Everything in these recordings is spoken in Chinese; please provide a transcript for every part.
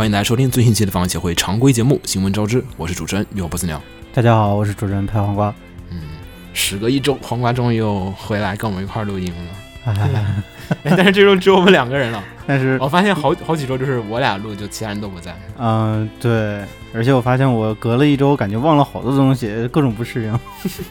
欢迎大家收听最新期的防协会常规节目《新闻招知》，我是主持人有波斯鸟。大家好，我是主持人拍黄瓜。嗯，时隔一周，黄瓜终于又回来跟我们一块儿录音了。哎，但是这周只有我们两个人了。但是我发现好好几周就是我俩录，就其他人都不在。嗯，对，而且我发现我隔了一周，感觉忘了好多东西，各种不适应。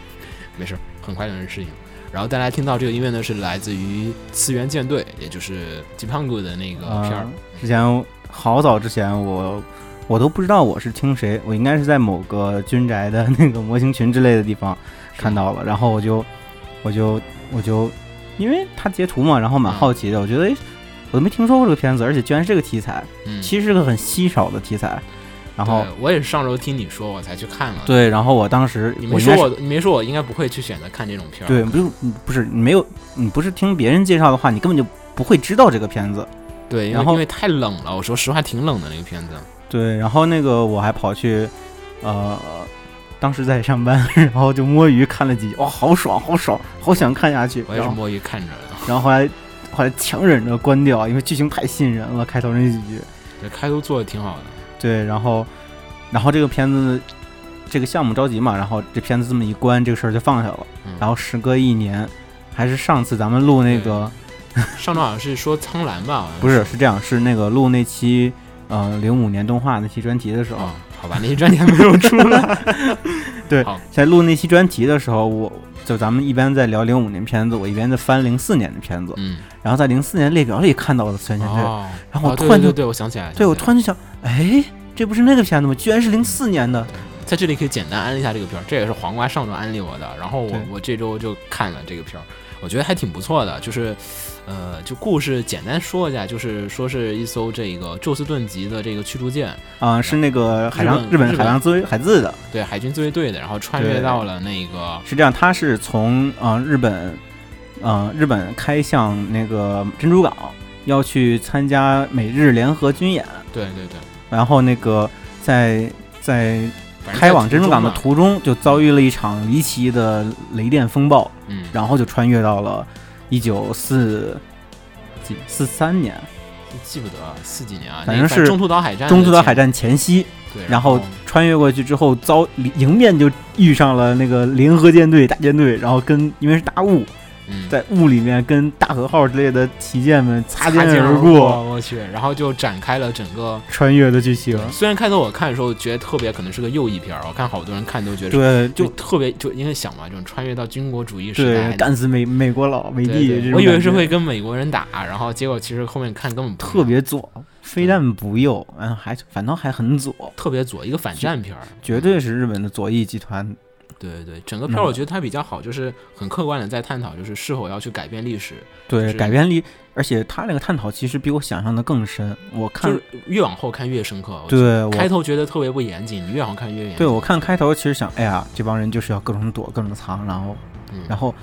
没事，很快就能适应。然后大家听到这个音乐呢，是来自于次元舰队，也就是吉胖哥的那个片儿。之前好早之前，我我都不知道我是听谁，我应该是在某个军宅的那个模型群之类的地方看到了，然后我就我就我就因为他截图嘛，然后蛮好奇的，我觉得诶，我都没听说过这个片子，而且居然是这个题材，嗯，其实是个很稀少的题材。然后我也是上周听你说，我才去看了。对，然后我当时你没说我，你没说我应该不会去选择看这种片儿。对，不是你不是你没有你不是听别人介绍的话，你根本就不会知道这个片子。对，然后因为太冷了，我说实话挺冷的那个片子。对，然后那个我还跑去，呃，当时在上班，然后就摸鱼看了几集，哇，好爽，好爽，好想看下去。我也是摸鱼看着的。然后后来后来强忍着关掉，因为剧情太吸引人了，开头那几句。对开头做的挺好的。对，然后然后这个片子这个项目着急嘛，然后这片子这么一关，这个事儿就放下了。嗯，然后时隔一年，还是上次咱们录那个。上周好像是说苍兰吧？好像不是，是这样，是那个录那期，呃，零五年动画那期专题的时候，哦，好吧，那期专题还没有出来。对，在录那期专题的时候，我就咱们一边在聊零五年片子，我一边在翻零四年的片子，嗯，然后在零四年列表里看到了《次元舰队》，哦，然后我哦突然就对我想起来，对我突然就想，哎，这不是那个片子吗？居然是零四年的，在这里可以简单安利一下这个片儿，这也是黄瓜上周安利我的，然后我我这周就看了这个片儿，我觉得还挺不错的，就是，呃，就故事简单说一下，就是说是一艘这个宙斯盾级的这个驱逐舰，啊、是那个海上日本海上自卫海自的，对海军自卫队的，然后穿越到了那个。是这样，它是从呃日本，呃日本开向那个珍珠港，要去参加美日联合军演。对对对，然后那个在在开往珍珠港的途中，就遭遇了一场离奇的雷电风暴，嗯，然后就穿越到了一九四几？四三年。记不得四几年啊，反正是中途岛海战前中途岛海，战前夕，对，然后穿越过去之后遭迎面就遇上了那个联合舰队大舰队，然后跟因为是大雾，嗯在雾里面跟大和号之类的旗舰们擦擦肩而过，我去，然后就展开了整个。穿越的剧情。虽然开头我看的时候觉得特别可能是个右翼片儿，我看好多人看都觉得对，就就特别就因为想嘛，这种穿越到军国主义时代，干死美美国佬美帝我以为是会跟美国人打，然后结果其实后面看根本特别左，非但不右，嗯，还反倒还很左，特别左，一个反战片儿，绝对是日本的左翼集团。对对对，整个片儿嗯我觉得它比较好，就是很客观的在探讨，就是是否要去改变历史，对是改变历，而且他那个探讨其实比我想象的更深。我看，就是越往后看越深刻。对我开头觉得特别不严谨，你越往后看越严谨。对我看开头，其实想，哎呀，这帮人就是要各种躲，各种藏，然后，嗯，然后，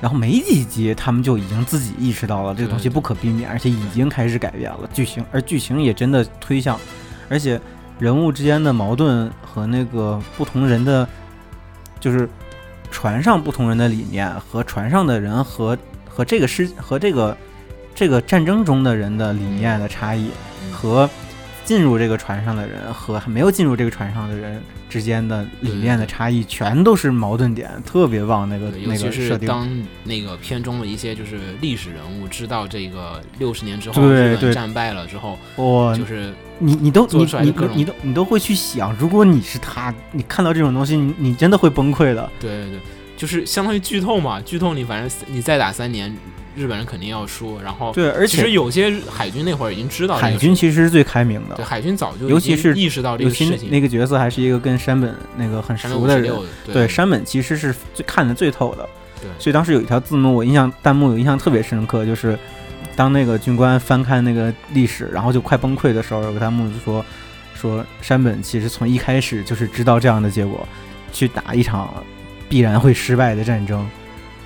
然后没几集，他们就已经自己意识到了这个东西不可避免，而且已经开始改变了剧情，而剧情也真的推向，而且人物之间的矛盾和那个不同人的，就是船上不同人的理念和船上的人和和这个世和这个这个战争中的人的理念的差异，嗯和进入这个船上的人和还没有进入这个船上的人之间的理念的差异，全都是矛盾点，特别棒那个那个设定。当那个片中的一些就是历史人物知道这个六十年之后对日本对战败了之后，哇，就是你你都做你你你都你都会去想，如果你是他，你看到这种东西，你你真的会崩溃的。对对对，就是相当于剧透嘛，剧透你反正你再打三年，日本人肯定要输。然后对，而其实且有些海军那会儿已经知道这个海军其实是最开明的，对海军早就尤其是意识到这个事情。那那个角色还是一个跟山本那个很熟的人。对对，山本其实是最看的最透的。对所以当时有一条字幕，我印象弹幕有印象特别深刻，就是当那个军官翻看那个历史，然后就快崩溃的时候，有个弹幕就说说山本其实从一开始就是知道这样的结果，去打一场必然会失败的战争，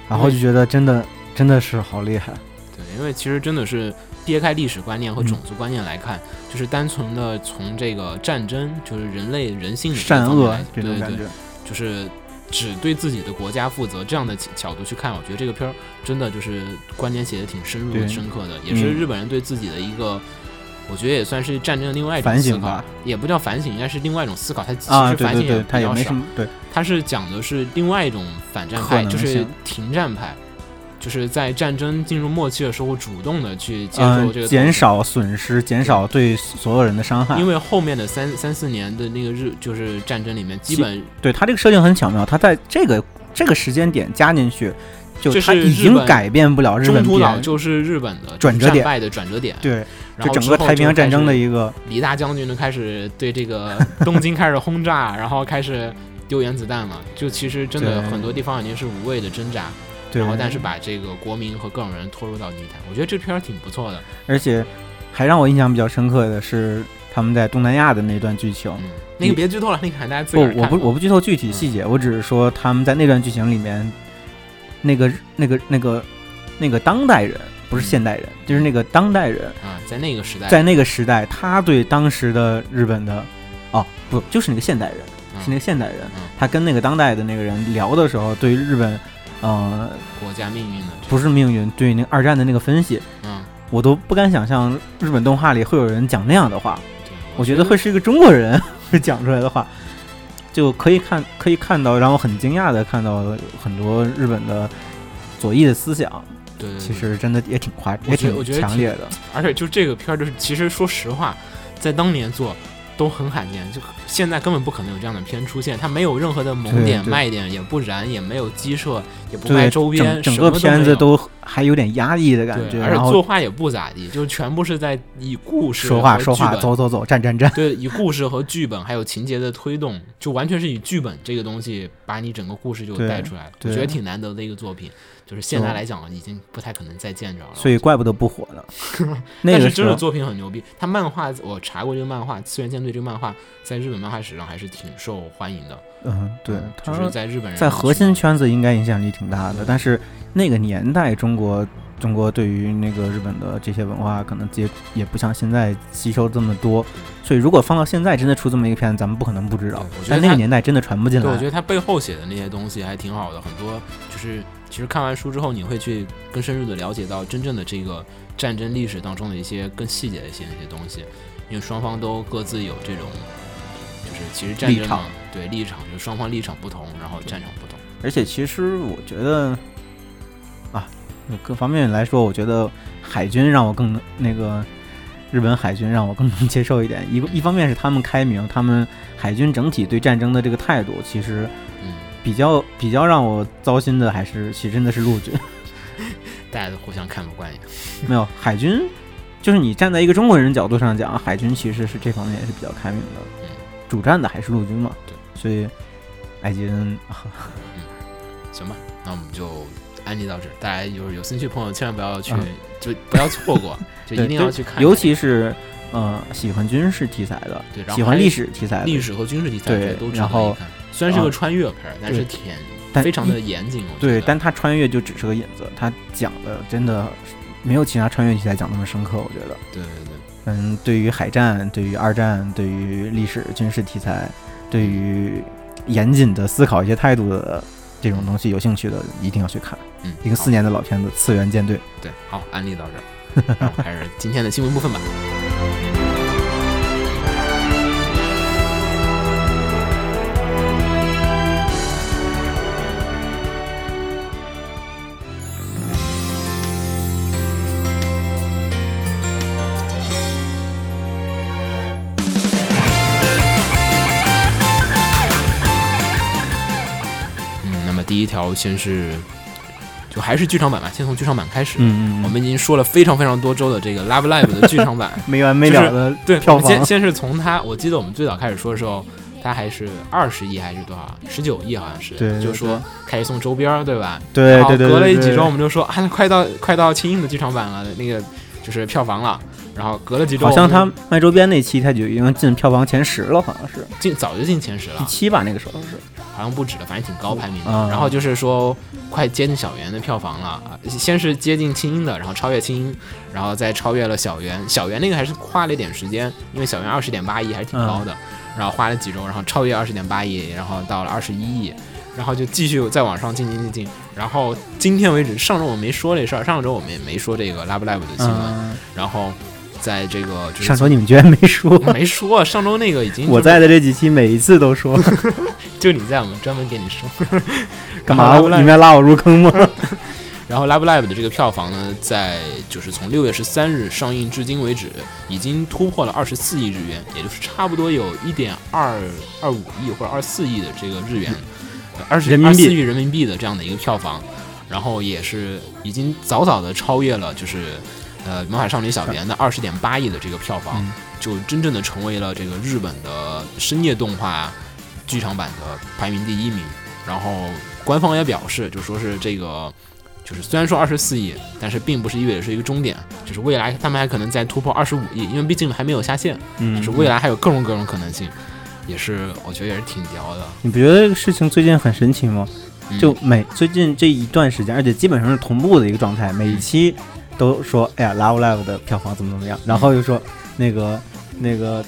然后就觉得真的真的是好厉害。对，因为其实真的是撇开历史观念和嗯种族观念来看，就是单纯的从这个战争，就是人类人性的善恶对对对这种感觉，就是只对自己的国家负责这样的角角度去看，我觉得这个片儿真的就是观点写的挺深入对深刻的，也是嗯日本人对自己的一个我觉得也算是战争的另外一种思考反省吧，也不叫反省，应该是另外一种思考。他其啊，实反省对对对，他比较少他是讲的是另外一种反战派，就是停战派，就是在战争进入末期的时候，主动的去接受嗯这个，减。少损失，减少对所有人的伤害。因为后面的三三四年的那个日就是战争里面，基基本对他这个设定很巧妙，他在这个这个时间点加进去，就这他已经改变不了日中本中途岛就是日本的转折点战败的转折点。对，然后就整个太平洋战争的一个李大将军呢开始对这个 东京开始轰炸，然后开始丢原子弹了。就其实真的很多地方已经是无谓的挣扎，对，然后但是把这个国民和各种人拖入到泥潭。我觉得这片儿挺不错的。而且还让我印象比较深刻的是他们在东南亚的那段剧情。嗯，那个别剧透了，那个喊大家自不我不我不剧透具体细节，我只是说他们在那段剧情里面，那个那个那个那个当代人不是现代人，就是那个当代人，啊，在那个时代，在那个时代，他对当时的日本的，哦不，就是那个现代人，是那个现代人嗯，他跟那个当代的那个人聊的时候，对于日本，呃，国家命运的不是命运，对那个二战的那个分析，嗯，我都不敢想象日本动画里会有人讲那样的话。对我觉得会是一个中国人会讲出来的话，就可以看可以看到，让我很惊讶的看到很多日本的左翼的思想，对对对，其实真的也挺夸，我也挺强烈的。而且就这个片儿，就是其实说实话，在当年做都很罕见，就现在根本不可能有这样的片出现。它没有任何的萌点、卖点，也不燃，也没有鸡舍，也不对，卖周边，整整个片子都还有点压抑的感觉，而且作画也不咋地，就全部是在以故事说话走走走，站站站。对，以故事和剧本还有情节的推动，就完全是以剧本这个东西把你整个故事就带出来。我对觉得挺难得的一个作品，就是现在来讲已经不太可能再见着了。所以怪不得不火呢。那但是真的作品很牛逼，他漫画我查过这个漫画《次元舰队》这个漫画在日本漫画史上还是挺受欢迎的。嗯，对，他就是在日本人在核心圈子应该影响力挺大的，但是那个年代中国中国对于那个日本的这些文化可能接也不像现在吸收这么多，所以如果放到现在真的出这么一个片子，咱们不可能不知道但那个年代真的传不进来，我觉。得他背后写的那些东西还挺好的，很多就是其实看完书之后，你会去更深入的了解到真正的这个战争历史当中的一些更细节的一些那些东西，因为双方都各自有这种，就是其实战争对立场，就双方立场不同，然后战场不同。而且其实我觉得啊，各方面来说，我觉得海军让我更那个日本海军让我更能接受一点。一个一方面是他们开明，他们海军整体对战争的这个态度，其实嗯，比较比较让我糟心的还是其实真的是陆军。大家都互相看不惯一点。没有海军，就是你站在一个中国人角度上讲，海军其实是这方面也是比较开明的。嗯主战的还是陆军嘛，对，所以艾吉恩嗯，行吧，那我们就安利到这儿。大家就是有兴趣的朋友，千万不要去，嗯就不要错过，就一定要去看看。尤其是呃喜欢军事题材的，对，然后喜欢历史题材的，历史和军事题材，对我觉得都值然后。虽然是个啊穿越片儿，但是挺但非常的严谨。对，但他穿越就只是个引子，他讲的真的没有其他穿越题材讲那么深刻，我觉得。对对对，嗯，对于海战、对于二战、对于历史军事题材、对于严谨的思考一些态度的这种东西有兴趣的，一定要去看。嗯，一个四年的老片子《次元舰队》。对，好，安利到这儿，开始今天的新闻部分吧。条先是，就还是剧场版吧，先从剧场版开始。嗯嗯，我们已经说了非常非常多周的这个《Love Live》的剧场版，没完没了的对，票房。先先是从它，我记得我们最早开始说的时候，它还是二十亿还是多少？十九亿好像是，对对就说开始送周边儿，对吧？对对对，对隔了几周，我们就说啊，快到快到轻映的剧场版了，那个就是票房了。然后隔了几周，好像他卖周边那期他就已经进票房前十了，好像是。进早就进前十了。第，七吧，那个时候是。好像不止了，反正挺高排名的。嗯然后就是说，快接近小圆的票房了。啊，先是接近清音的，然后超越清音，然后再超越了小圆。小圆那个还是花了一点时间，因为小圆二十点八亿还是挺高的，然后花了几周，然后超越二十点八亿，然后到了二十一亿。然后就继续再往上进进进进，然后今天为止，上周我没说这事儿，上周我们也没说这个 Love Live 的新闻，嗯，然后在这个就是上周你们居然没说，没说，上周那个已经我在的这几期每一次都说，就你在，我们专门给你说。干嘛？你们要拉我入坑吗？然后《Love Live》的这个票房呢，在就是从六月十三日上映至今为止，已经突破了二十四亿日元，也就是差不多有一点二二五亿或者二四亿的这个日元，二十人民币四亿人民币的这样的一个票房，然后也是已经早早的超越了就是呃《魔法少女小圆》的二十点八亿的这个票房，嗯就真正的成为了这个日本的深夜动画剧场版的排名第一名。然后官方也表示，就说是这个，就是虽然说二十四亿，但是并不是意味着是一个终点，就是未来他们还可能再突破二十五亿，因为毕竟还没有下线，嗯就是未来还有各种各种可能性，也是我觉得也是挺屌的。你不觉得这个事情最近很神奇吗？嗯就每最近这一段时间，而且基本上是同步的一个状态，每一期都说，哎呀，Love Live 的票房怎么怎么样，然后又说那个那个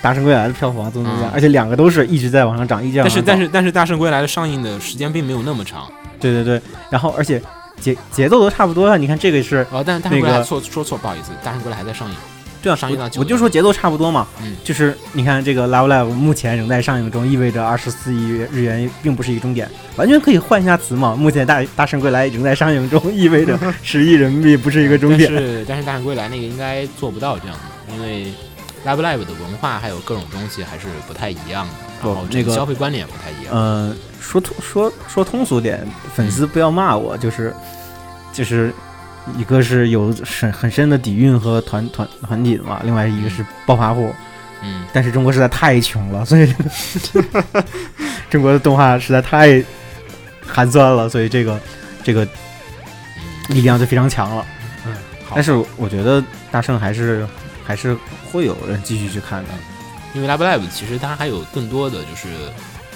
大圣归来的票房怎么怎么样，嗯而且两个都是一直在往上涨，一直在往上涨。但是但是但是大圣归来的上映的时间并没有那么长，对对对，然后而且节节奏都差不多了。你看这个是哦，但是大圣归来那个错说错，不好意思，大圣归来还在上映。对啊，上映到我我就说节奏差不多嘛。嗯就是你看这个 Love Live 目前仍在上映中，意味着二十四亿日元并不是一个终点，完全可以换一下词嘛。目前大大圣归来仍在上映中，意味着 十亿人民币不是一个终点。但是但是大圣归来那个应该做不到这样的，因为 Love Live 的文化还有各种东西还是不太一样的，然后这个消费观念也不太一样。嗯、说通说说通俗点，粉丝不要骂我，就是就是一个是有很很深的底蕴和团团团体的嘛，另外一个是暴发户。嗯，但是中国实在太穷了，所以 中国的动画实在太寒酸了，所以这个这个力量就非常强了。嗯，好但是我觉得大圣还是还是会有人继续去看的。因为 Love Live 其实它还有更多的就是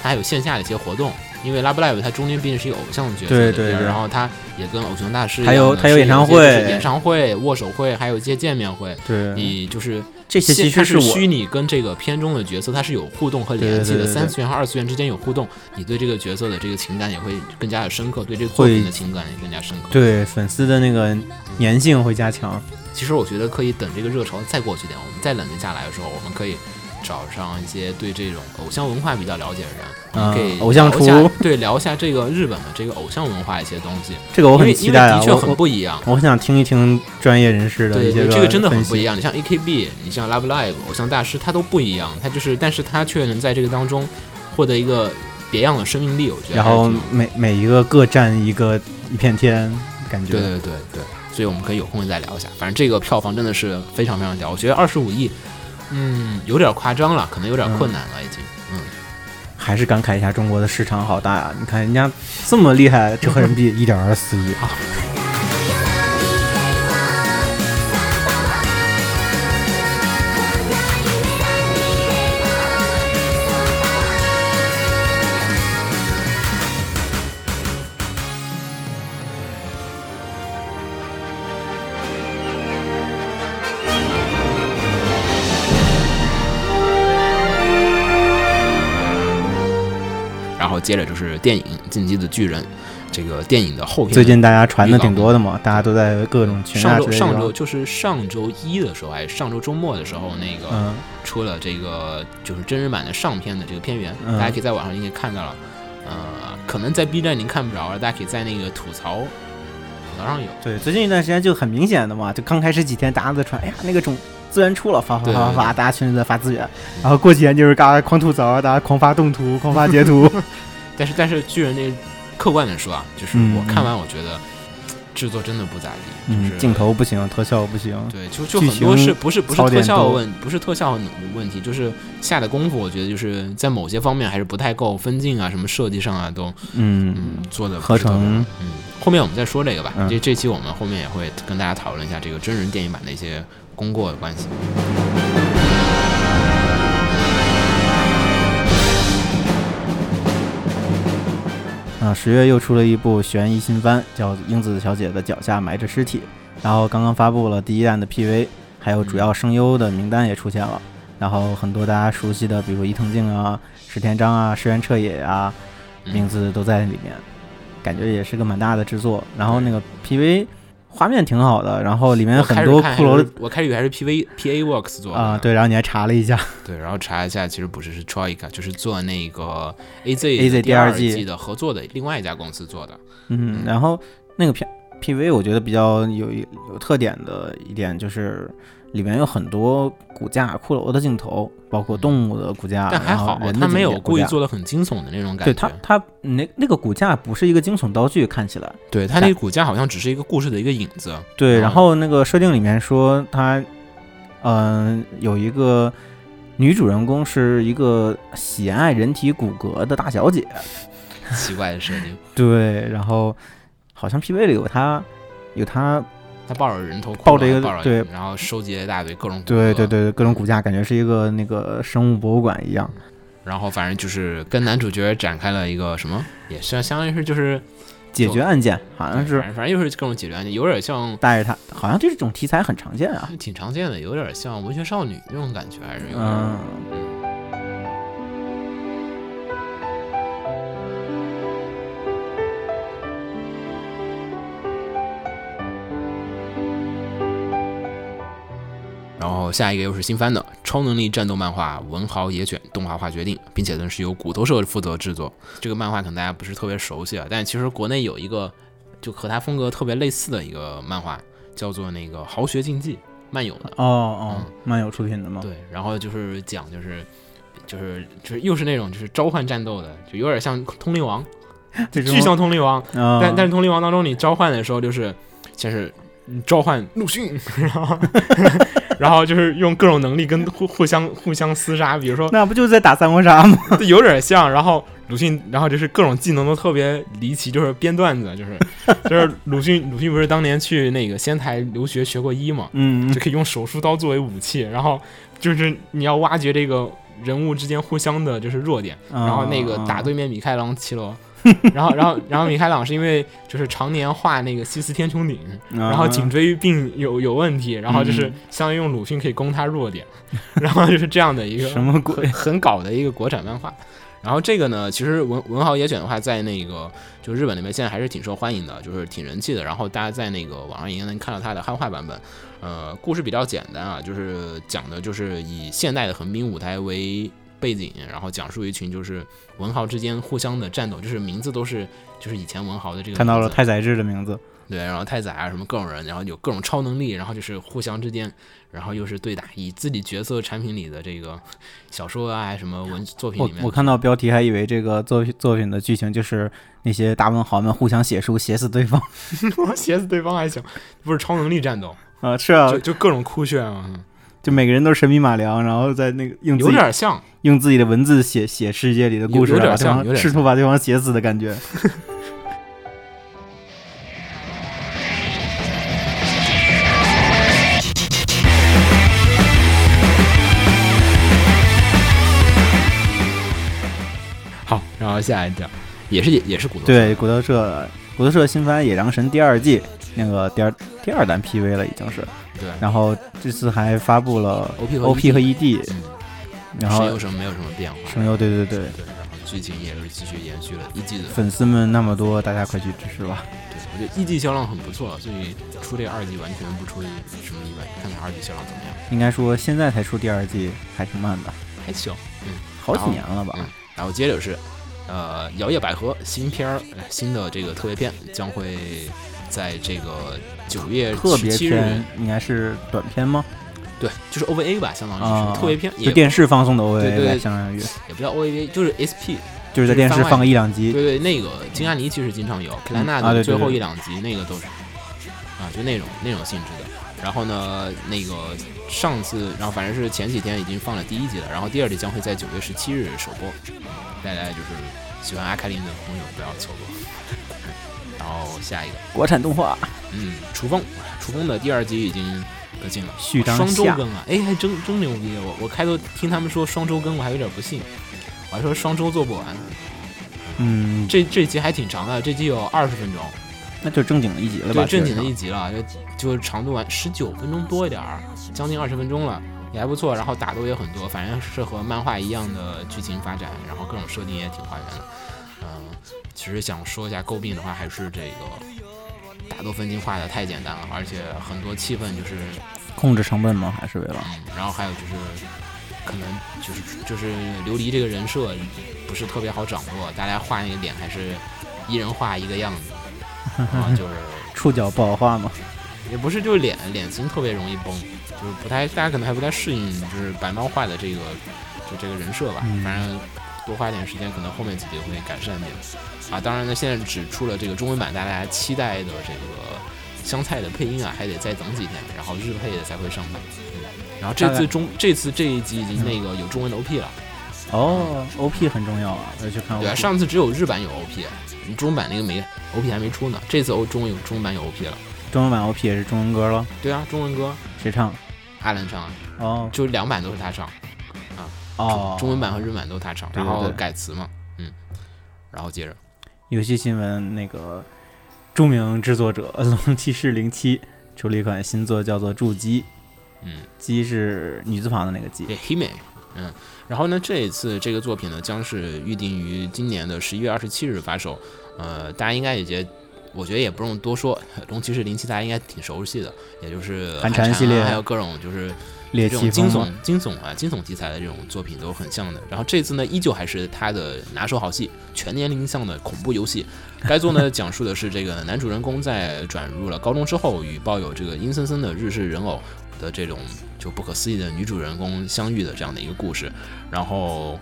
它还有线下的一些活动，因为 Love Live 它中间毕竟是一个偶像角色的片儿对对对然后它也跟偶像大师还有样的还有演唱会演唱会、握手会，还有一些见面会，对，你就是这些其它实我是虚拟跟这个片中的角色它是有互动和联系的，三次元和二次元之间有互动，你对这个角色的这个情感也会更加的深刻，对这个作品的情感也更加深刻。对粉丝的那个粘性会加强。其实我觉得可以等这个热潮再过去点，我们再冷静下来的时候，我们可以找上一些对这种偶像文化比较了解的人，我们可以嗯偶像聊一下厨对聊一下这个日本的这个偶像文化一些东西。这个我很期待啊！的确很不一样。我很想听一听专业人士的对对，一些个这个真的很不一样。你像 AKB，你像 Love Live、偶像大师，它都不一样。它就是，但是它却能在这个当中获得一个别样的生命力。我觉得然。后每每一个各占一个一片天，感觉对对对对，所以我们可以有空再聊一下。反正这个票房真的是非常非常屌，我觉得二十五亿，嗯，有点夸张了，可能有点困难了，已经。嗯，还是感慨一下中国的市场好大呀！你看人家这么厉害，折合人民币 一点二四亿，然 接着就是电影《进击的巨人》，这个电影的后片。最近大家传的挺多的嘛，大家都在各种群。上周上周就是上周一的时候，还是上周周末的时候，那个、嗯，出了这个就是真人版的上片的这个片源，嗯大家可以在网上应该看到了。呃，可能在 B 站您看不着了，大家可以在那个吐槽吐槽上有。对，最近一段时间就很明显的嘛，就刚开始几天大家都在传，哎呀那个种资源出了，发发发发发，大家群里在发资源，然后过几天就是大家狂吐槽，大家狂发动图，狂发截图。但是但是巨人那客观的说啊，就是嗯我看完我觉得制作真的不咋地，就是嗯，镜头不行，特效不行。对，就就很多是不是不是特效的问不是特效问题，就是下的功夫，我觉得就是在某些方面还是不太够，分镜啊什么设计上啊都嗯，嗯做的合成嗯，后面我们再说这个吧。嗯这这期我们后面也会跟大家讨论一下这个真人电影版的一些功过的关系。啊，十月又出了一部悬疑新番，叫《英子小姐的脚下埋着尸体》，然后刚刚发布了第一弹的 PV，还有主要声优的名单也出现了，然后很多大家熟悉的，比如伊藤静啊、石田章啊、石原彻也啊，嗯。名字都在里面，感觉也是个蛮大的制作。然后那个 PV 画面挺好的，然后里面很多骷髅我开始以为还是 P V P A Works 做的。啊、呢对，然后你还查了一下，对，然后查一下，其实不是是 Troika，就是做那个 A Z AZ 第第二季。季的合作的另外一家公司做的。嗯，然后那个 P P V 我觉得比较有有特点的一点就是里面有很多骨架骷髅的镜头，包括动物的骨架，但还好，他没有故意做的很惊悚的那种感觉。对它，它那那个骨架不是一个惊悚道具，看起来。对他那个骨架好像只是一个故事的一个影子。对，嗯然后那个设定里面说他，嗯、有一个女主人公是一个喜爱人体骨骼的大小姐。奇怪的设定，对，然后好像 PV 里有她，有她，他抱着人头抱着一个对然后收集了一大堆各种对对，对，各种骨架，感觉是一个那个生物博物馆一样。然后反正就是跟男主角展开了一个什么，也是相当于是就是解决案件好像反是正反正又是各种解决案件，有点像。带着他，好像这种题材很常见啊。挺常见的，有点像文学少女那种感觉，还是有点。嗯，然后下一个又是新番的超能力战斗漫画《文豪野犬》动画化决定，并且呢是由骨头社负责制作。这个漫画可能大家不是特别熟悉啊，但其实国内有一个就和它风格特别类似的一个漫画，叫做那个《豪学竞技》漫友的。哦哦嗯，漫友出品的吗？对，然后就是讲就是就是就是又是那种就是召唤战斗的，就有点像通灵王，这种巨像通灵王，啊，但但是通灵王当中，你召唤的时候就是先是召唤陆逊，然后 然后就是用各种能力跟互 互相互相厮杀，比如说那不就是在打三国杀吗？有点像，然后鲁迅，然后就是各种技能都特别离奇，就是编段子，就是就是鲁迅鲁迅不是当年去那个仙台留学学过医嘛，嗯就可以用手术刀作为武器，然后就是你要挖掘这个人物之间互相的就是弱点。然然后那个打对面米开朗奇罗，然后然后然后米开朗是因为就是常年画那个西斯天穹顶，然后颈椎病有有问题，然后就是相当于用鲁迅可以攻他弱点，然后就是这样的一个什么鬼？很搞的一个国产漫画。然后这个呢，其实文文豪野犬的话，在那个就日本那边现在还是挺受欢迎的，就是挺人气的。然后大家在那个网上也能看到它的汉化版本。呃，故事比较简单啊，就是讲的就是以现代的横滨舞台为背景，然后讲述一群就是文豪之间互相的战斗，就是名字都是就是以前文豪的这个看到了太宰治的名字，对，然后太宰啊什么各种人，然后有各种超能力，然后就是互相之间，然后又是对打，以自己角色产品里的这个小说啊什么文作品我里面，我看到标题还以为这个作品作品的剧情就是那些大文豪们互相写书写死对方。写死对方还行，不是超能力战斗，啊，是啊。就，就各种酷炫啊，嗯就每个人都是神笔马良，然后在那个用自有己点像，用自己的文字写写世界里的故事，有有点像试图把对方写死的感觉。好，然后下一条也是也是骨头，对，骨头社骨头社新番《野狼神》第二季那个第二第二弹 PV 了，已经是。对。然后这次还发布了，OP 和 OP 和 ED，嗯，然后声优什么没有什么变化，声优，对对对，对，然后剧情也是继续延续了一季的，粉丝们那么多，大家快去支持吧。对我觉得一季销量很不错，所以出这二季完全不出什么意外，看看二季销量怎么样，应该说现在才出第二季，还挺慢的，还行，嗯。好几年了吧？嗯，然后接着是，呃，摇曳百合新片儿，呃新的这个特别篇将会在这个九月特别17日篇，应该是短片吗？对，就是 OVA 吧，相当于啊是特别篇，就也电视放送的 OVA 对对，相当于也不叫 OVA，就是 SP。就是在电视放个一两集。对对，那个金阿尼其实经常有，克莱纳啊对对的最后一两集那个都是，啊，就那种那种性质的。然后呢，那个上次，然后反正是前几天已经放了第一集了，然后第二集将会在九月十七日首播，大家就是喜欢阿卡林的朋友不要错过。然后下一个，国产动画嗯，楚风，楚风的第二集已经更新了，续章双周，更啊，哎，还真真牛逼！我我开头听他们说双周更，我还有点不信，我还说双周做不完。嗯，这这集还挺长的，这集有二十分钟，那就正经的一集了吧？对，正经的一集了，就就长度完十九分钟多一点儿，将近二十分钟了，也还不错。然后打斗也很多，反正是和漫画一样的剧情发展，然后各种设定也挺还原的。嗯，其实想说一下诟病的话，还是这个大多分镜画的太简单了，而且很多气氛就是，控制成本吗？还是为了？嗯，然后还有就是，可能就是就是琉璃这个人设不是特别好掌握，大家画那个脸还是一人画一个样子，然 后就是触角不好画吗？也不是就是脸脸型特别容易崩，就是不太大家可能还不太适应，就是白猫画的这个就这个人设吧，嗯反正多花点时间，可能后面几集会改善点。啊，当然呢，现在只出了这个中文版，大家期待的这个香菜的配音啊，还得再等几天，然后日配的才会上版。嗯，然后这次中这次这一集已经那个有中文的 OP 了，哦，OP 很重要啊，我要去看 OP。对啊，上次只有日版有 OP，中文版那个没 OP 还没出呢，这次欧中文有中文版有 OP 了。中文版 OP 也是中文歌了，对啊，中文歌谁唱？阿兰唱啊，哦就两版都是他唱。哦，中文版和日版都他唱，然后改词嘛，嗯，然后接着。游戏新闻，那个著名制作者 龙骑士零七出了一款新作，叫做《筑基》，嗯，基是女字旁的那个基。对 Hime，嗯，然后呢，这一次这个作品呢将是预定于今年的十一月二十七日发售，呃，大家应该也觉，我觉得也不用多说，龙骑士零七大家应该挺熟悉的，也就是寒蝉啊系列。还有各种就是猎这种惊悚惊悚啊惊悚题材的这种作品都很像的。然后这次呢，依旧还是他的拿手好戏，全年龄向的恐怖游戏。该作呢 讲述的是这个男主人公在转入了高中之后，与抱有这个阴森森的日式人偶的这种就不可思议的女主人公相遇的这样的一个故事。然后，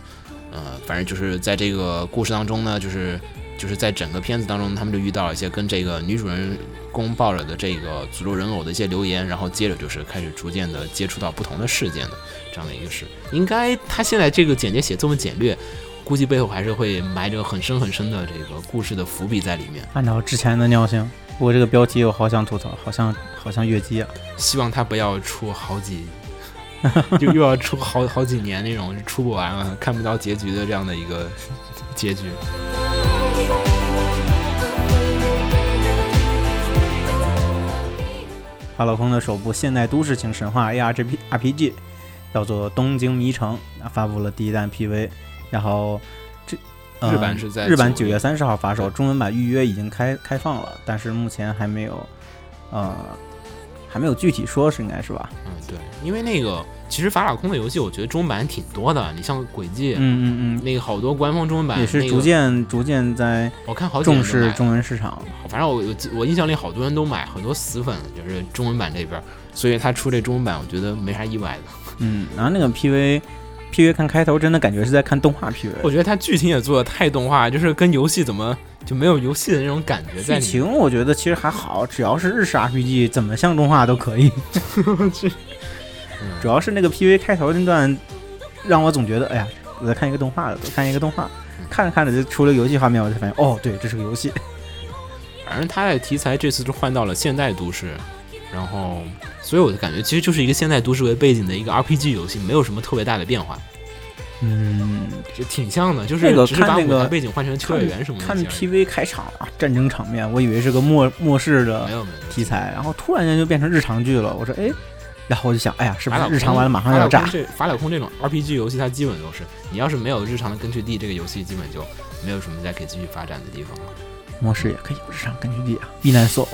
呃，反正就是在这个故事当中呢，就是就是在整个片子当中，他们就遇到了一些跟这个女主人公抱着的这个诅咒人偶的一些留言，然后接着就是开始逐渐的接触到不同的事件的这样的一个事。应该他现在这个简介写这么简略，估计背后还是会埋着很深很深的这个故事的伏笔在里面。按照之前的尿性，不过这个标题我好想吐槽，好像好像越级啊。希望他不要出好几，就又要出好好几年那种出不完了、看不到结局的这样的一个结局。法老空的首部现代都市型神话 ARGP RPG 叫做《东京迷城》，啊发布了第一弹 PV，然后这、呃日版是在日版九月月三十号发售，中文版预约已经开开放了，但是目前还没有呃还没有具体说，是应该是吧？嗯，对，因为那个其实法老空的游戏，我觉得中文版挺多的。你像轨迹，嗯嗯嗯那个好多官方中文版嗯，也是那个逐渐逐渐在我看好几重视中文市场。反正我我我印象里好多人都买，很多死粉就是中文版这边儿，所以他出这中文版，我觉得没啥意外的。嗯，然后那个 PV PV 看开头真的感觉是在看动画 PV。我觉得他剧情也做的太动画，就是跟游戏怎么就没有游戏的那种感觉在里面。剧情我觉得其实还好，只要是日式 RPG，怎么像动画都可以。主要是那个 PV 开头那段，让我总觉得，哎呀，我在看一个动画的，我看一个动画，看着看着就出了游戏画面，我才发现，哦，对，这是个游戏。反正他的题材这次是换到了现代都市，然后所以我就感觉其实就是一个现代都市为背景的一个 RPG 游戏，没有什么特别大的变化，嗯，就挺像的，就是那个只是把看那个舞台背景换成秋叶原什么的看。PV 开场啊，战争场面，我以为是个末末世的题材，然后突然间就变成日常剧了。我说，哎，然后我就想，哎呀，是不是日常完了马上要炸？这法老空这种 RPG 游戏，它基本都是你要是没有日常的根据地，这个游戏基本就没有什么再可以继续发展的地方了。末世也可以有日常根据地啊，避难所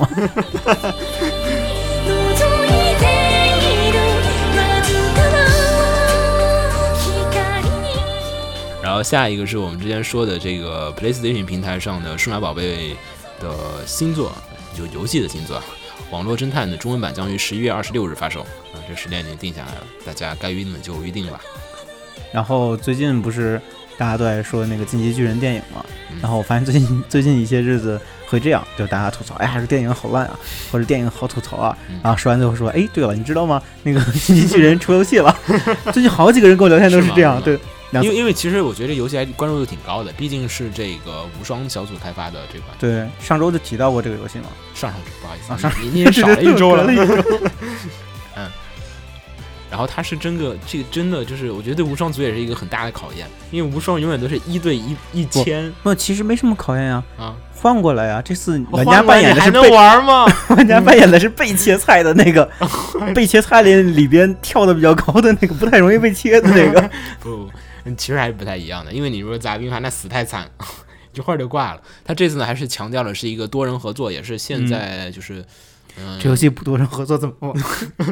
然后下一个是我们之前说的这个 PlayStation 平台上的数码宝贝的新作，就游戏的新作《网络侦探》的中文版将于十一月二十六日发售。啊，这时间已经定下来了，大家该预定的就预定吧。然后最近不是大家都在说那个《进击巨人》电影嘛，嗯然后我发现最近最近一些日子会这样，就大家吐槽，哎呀，这电影好烂啊，或者电影好吐槽啊，嗯。然后说完最后说，哎，对了，你知道吗？那个《进击巨人》出游戏了，最近好几个人跟我聊天都是这样，对，两因为因为其实我觉得这游戏还关注度挺高的，毕竟是这个无双小组开发的这款。对，上周就提到过这个游戏嘛，上上周不好意思，啊上你你也 少了一周了隔。一周 然后它是真个这个真的就是，我觉得对无双组也是一个很大的考验，因为无双永远都是一对一一千那，其实没什么考验呀，啊。换过来呀，这次玩家扮演你还能的是被玩吗？玩家扮演的是被切菜的那个，被切菜里里边跳的比较高的那个，不太容易被切的那个。不，嗯其实还是不太一样的，因为你如果杂兵那死太惨。一会儿就挂了。他这次呢还是强调的是一个多人合作，也是现在就是。嗯，这游戏不多人合作怎么玩？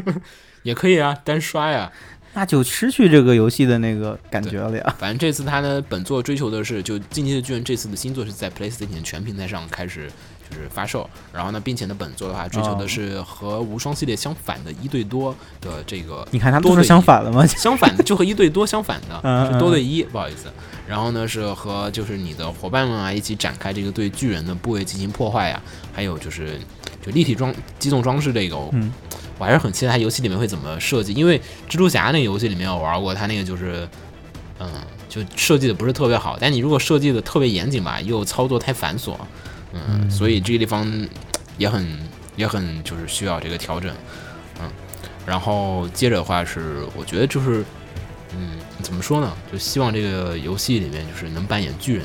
也可以啊，单刷呀。那就失去这个游戏的那个感觉了呀。反正这次他呢，本作追求的是，就《进击的巨人》这次的新作是在 PlayStation 全平台上开始就是发售，然后呢，并且呢，本作的话追求的是和无双系列相反的一对多的这个，你看他们都是相反了吗？相反的就和一对多相反的嗯是多对一，不好意思。然后呢是和就是你的伙伴们啊一起展开这个对巨人的部位进行破坏呀、还有就是就立体装机动装置这个，嗯我还是很期待它游戏里面会怎么设计，因为蜘蛛侠那个游戏里面我玩过，它那个就是，嗯，就设计的不是特别好，但你如果设计的特别严谨吧，又操作太繁琐，嗯，所以这个地方也很也很就是需要这个调整，嗯，然后接着的话是，我觉得就是，嗯，怎么说呢？就希望这个游戏里面就是能扮演巨人。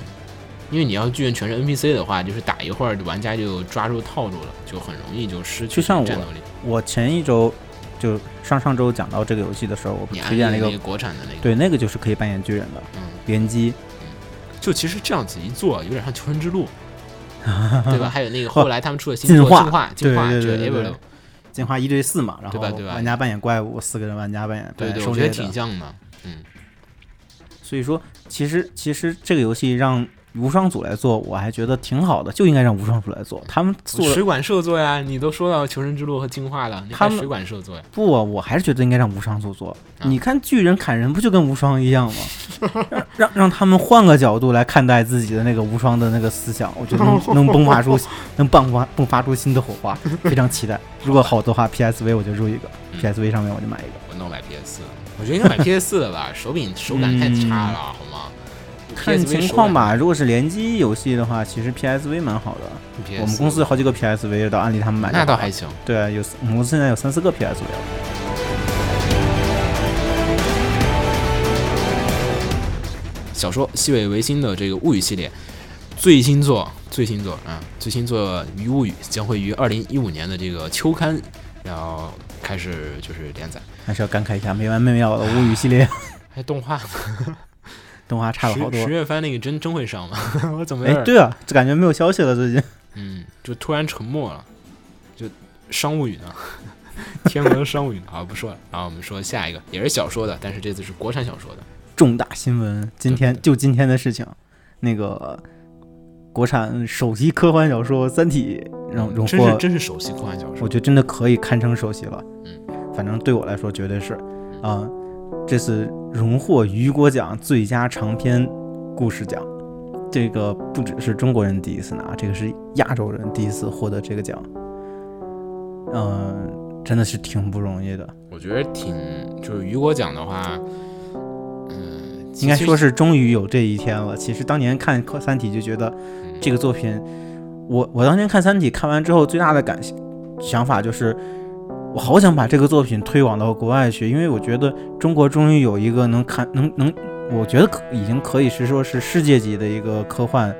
因为你要巨人全是 NPC 的话，就是打一会儿，玩家就抓住套路了，就很容易就失去战斗力。我前一周就上上周讲到这个游戏的时候，我你推荐了一个那个国产的那个，对，那个就是可以扮演巨人的嗯，联机，就其实这样子一做，有点像《求生之路》，对吧？还有那个后来他们出了新进作化进化、进化，对对这个对对对 Evolo，进化一对四嘛，然后玩家扮演怪物，四个人玩家扮演扮对对，我觉得。挺像的。嗯，所以说，其实其实这个游戏让无双组来做，我还觉得挺好的，就应该让无双组来做。他们做的水管社做呀，你都说到《求生之路》和进化了，你他们水管社做呀？不啊，我还是觉得应该让无双组做。啊你看巨人砍人不就跟无双一样吗？让让让他们换个角度来看待自己的那个无双的那个思想，我觉得能 能迸发出能迸发迸发出新的火花，非常期待。如果好的话，PSV 我就入一个，PSV 上面我就买一个。我弄买 PS 四，我觉得应该买 PS 四的吧，手柄手感太差了，好吗？嗯看情况吧，如果是联机游戏的话，其实 PSV 蛮好的。我们公司有好几个 PSV 到，安利他们买就好了。那倒还行。对啊，有我们公司现在有三四个 PSV 了。小说西尾维新的这个《物语》系列最新作，最新作啊，最新作《鱼物语》将会于二零一五年的这个秋刊要开始就是连载，还是要感慨一下没完没了的物语系列 还动画呢，动画差了好多。十。十月番那个真真会上吗？我怎么有哎，对啊，就感觉没有消息了，最近。嗯，就突然沉默了，就商务语呢，天文商务语呢，好不说了，然后我们说下一个也是小说的，但是这次是国产小说的，重大新闻，今天就今天的事情，那个国产首席科幻小说《三体》荣荣真是获，真是首席科幻小说，我觉得真的可以堪称首席了。嗯，反正对我来说绝对是。啊、这次荣获雨果奖最佳长篇故事奖。这个不只是中国人第一次拿，这个是亚洲人第一次获得这个奖。嗯、真的是挺不容易的，我觉得挺就是雨果奖的话，嗯，应该说是终于有这一天了。其实当年看《三体》就觉得嗯这个作品，我我当年看《三体》看完之后最大的感想法就是，我好想把这个作品推广到国外去，因为我觉得中国终于有一个能看能能，我觉得可已经可以是说是世界级的一个科幻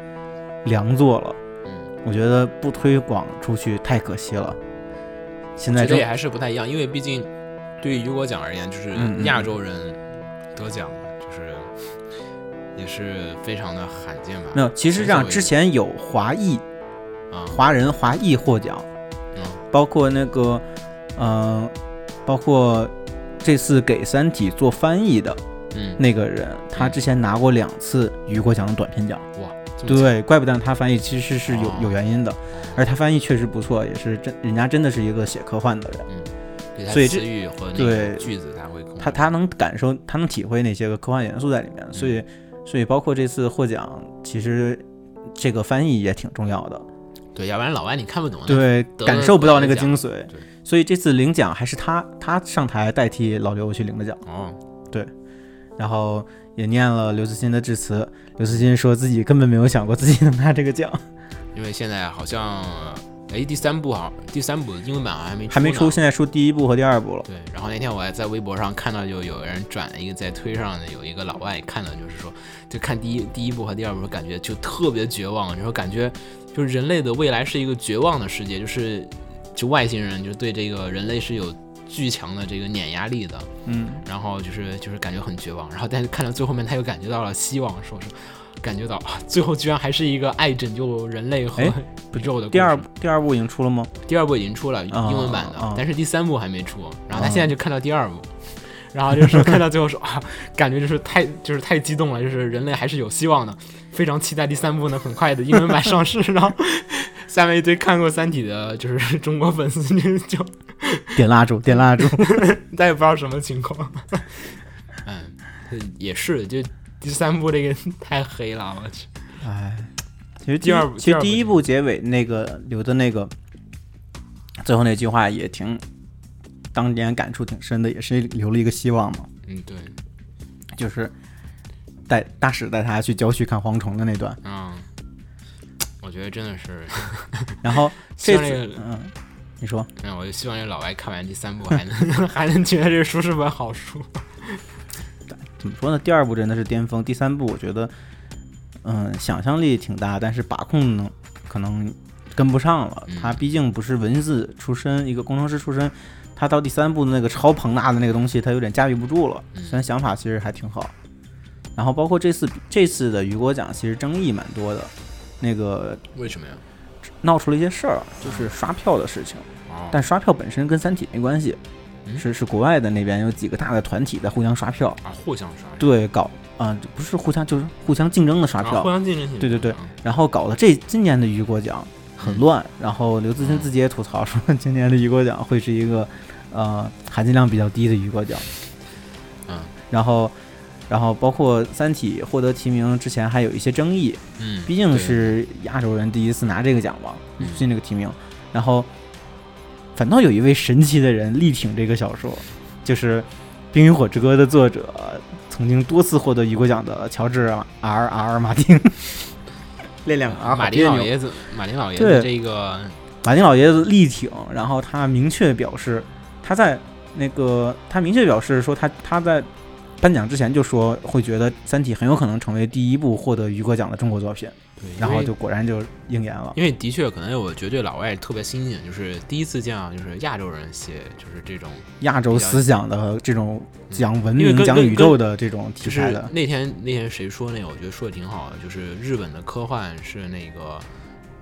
良作了。嗯，我觉得不推广出去太可惜了。现在就觉得也还是不太一样，因为毕竟对于雨果奖而言，就是亚洲人得奖，就是也是非常的罕见吧。没有，其实这样之前有华裔啊，华人华裔获奖，嗯包括那个，嗯、包括这次给《三体》做翻译的嗯，那个人，他之前拿过两次雨果奖的短片奖。哇，对，怪不得他翻译其实是有哦有原因的，而他翻译确实不错，也是真，人家真的是一个写科幻的人，嗯所以这词语和那对个句子他会他他能感受，他能体会那些个科幻元素在里面，所以所以包括这次获奖，其实这个翻译也挺重要的，对，要不然老外你看不懂。对，感受不到那个精髓对，所以这次领奖还是他他上台代替老刘去领的奖。哦，然后也念了刘慈欣的致辞。刘慈欣说自己根本没有想过自己能拿这个奖，因为现在好像，哎，第三部好，第三部的英文版好像还没还没出，现在出第一部和第二部了。对，然后那天我还在微博上看到，就有人转了一个在推上的，有一个老外看了，就是说，就看第一第一部和第二部，感觉就特别绝望，然后感觉就是人类的未来是一个绝望的世界，就是就外星人就对这个人类是有巨强的这个碾压力的，嗯，然后就是就是感觉很绝望，然后但是看到最后面他又感觉到了希望，说是感觉到啊，最后居然还是一个爱拯救人类和哎 宇宙的第二第二部已经出了吗？第二部已经出了啊英文版的，啊但是第三部还没出。然后他啊现在就看到第二部，然后就是看到最后说啊，感觉就是太就是太激动了，就是人类还是有希望的，非常期待第三部呢很快的英文版上市。然后下面一堆看过《三体》的，就是 中国粉丝就就点蜡烛，点蜡烛。但也不知道什么情况。嗯，也是，就第三部这个太黑了，我去。哎，其实第二部其第二部实第一部结尾那个留的那个最后那句话也挺当年感触挺深的，也是留了一个希望嘛，嗯，对，就是带大使带他去郊区看蝗虫的那段。嗯，我觉得真的是，然后 这次嗯，你说嗯，我就希望这老外看完第三部还能 还能觉得这书是本好书。怎么说呢？第二部真的是巅峰，第三部我觉得，嗯，想象力挺大，但是把控呢可能跟不上了嗯。他毕竟不是文字出身，一个工程师出身，他到第三部的那个超庞大的那个东西，他有点驾驭不住了。嗯虽然想法其实还挺好，然后包括这次这次的雨果奖其实争议蛮多的，那个为什么呀？闹出了一些事儿，就是刷票的事情。哦，但刷票本身跟《三体》没关系，嗯是是国外的那边有几个大的团体在互相刷票。啊，互相刷，对，搞啊、不是互相，就是互相竞争的刷票，啊互相竞争。对对对嗯然后搞得这今年的雨果奖很嗯乱。然后刘慈欣自己也吐槽说，今年的雨果奖会是一个呃含金量比较低的雨果奖。嗯然后，然后包括《三体》获得提名之前还有一些争议，嗯，毕竟是亚洲人第一次拿这个奖嘛，嗯进这个提名。然后，反倒有一位神奇的人力挺这个小说，就是《冰与火之歌》的作者，曾经多次获得雨果奖的乔治 R R 马丁。练两个 R 马丁老爷子，马丁老爷对子这个，马丁老爷子力挺，然后他明确表示，他在那个他明确表示说他他在颁奖之前就说会觉得《三体》很有可能成为第一部获得雨果奖的中国作品，对，然后就果然就应验了。因为的确可能有绝对老外特别新鲜，就是第一次见到就是亚洲人写就是这种，亚洲思想的这种讲文明、讲宇宙的这种题就是材的，那天那天谁说那个，我觉得说的挺好的，就是日本的科幻是那个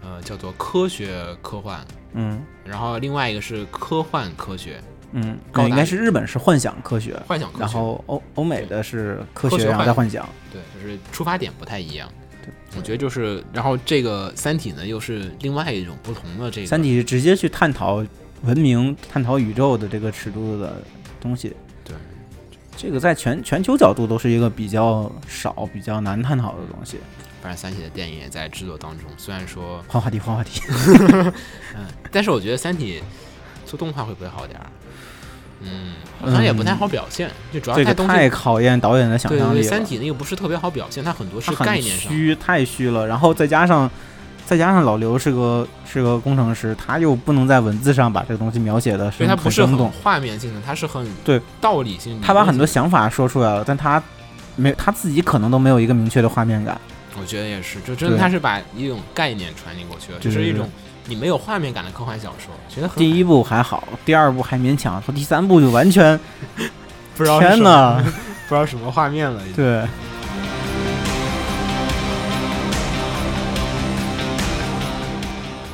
呃叫做科学科幻，嗯然后另外一个是科幻科学，嗯，高应该是日本是幻想科学，幻想科学，然后欧欧美的是科学，然后再幻幻想。对，就是出发点不太一样。对，我觉得就是，然后这个《三体》呢，又是另外一种不同的这个三体是直接去探讨文明、探讨宇宙的这个尺度的东西。对，这个在全全球角度都是一个比较少、比较难探讨的东西。反正《三体》的电影也在制作当中，虽然说，换话题，换话题。嗯，但是我觉得《三体》做动画会不会好点儿？嗯，好像也不太好表现，就主要这个太考验导演的想对对对，象力了。《三体》那个不是特别好表现，它很多是很概念上。虚，太虚了。然后再加上再加上老刘是个是个工程师，他又不能在文字上把这个东西描写的所以它不是很。画面性的，他是很对道理性的。他把很多想法说出来了，但他没他自己可能都没有一个明确的画面感。我觉得也是，就真的他是把一种概念传递过去了，对对对就是一种你没有画面感的科幻小说，觉得很第一部还好，第二部还勉强，到第三部就完全 不知道什天哪么，不知道什么画面了。对。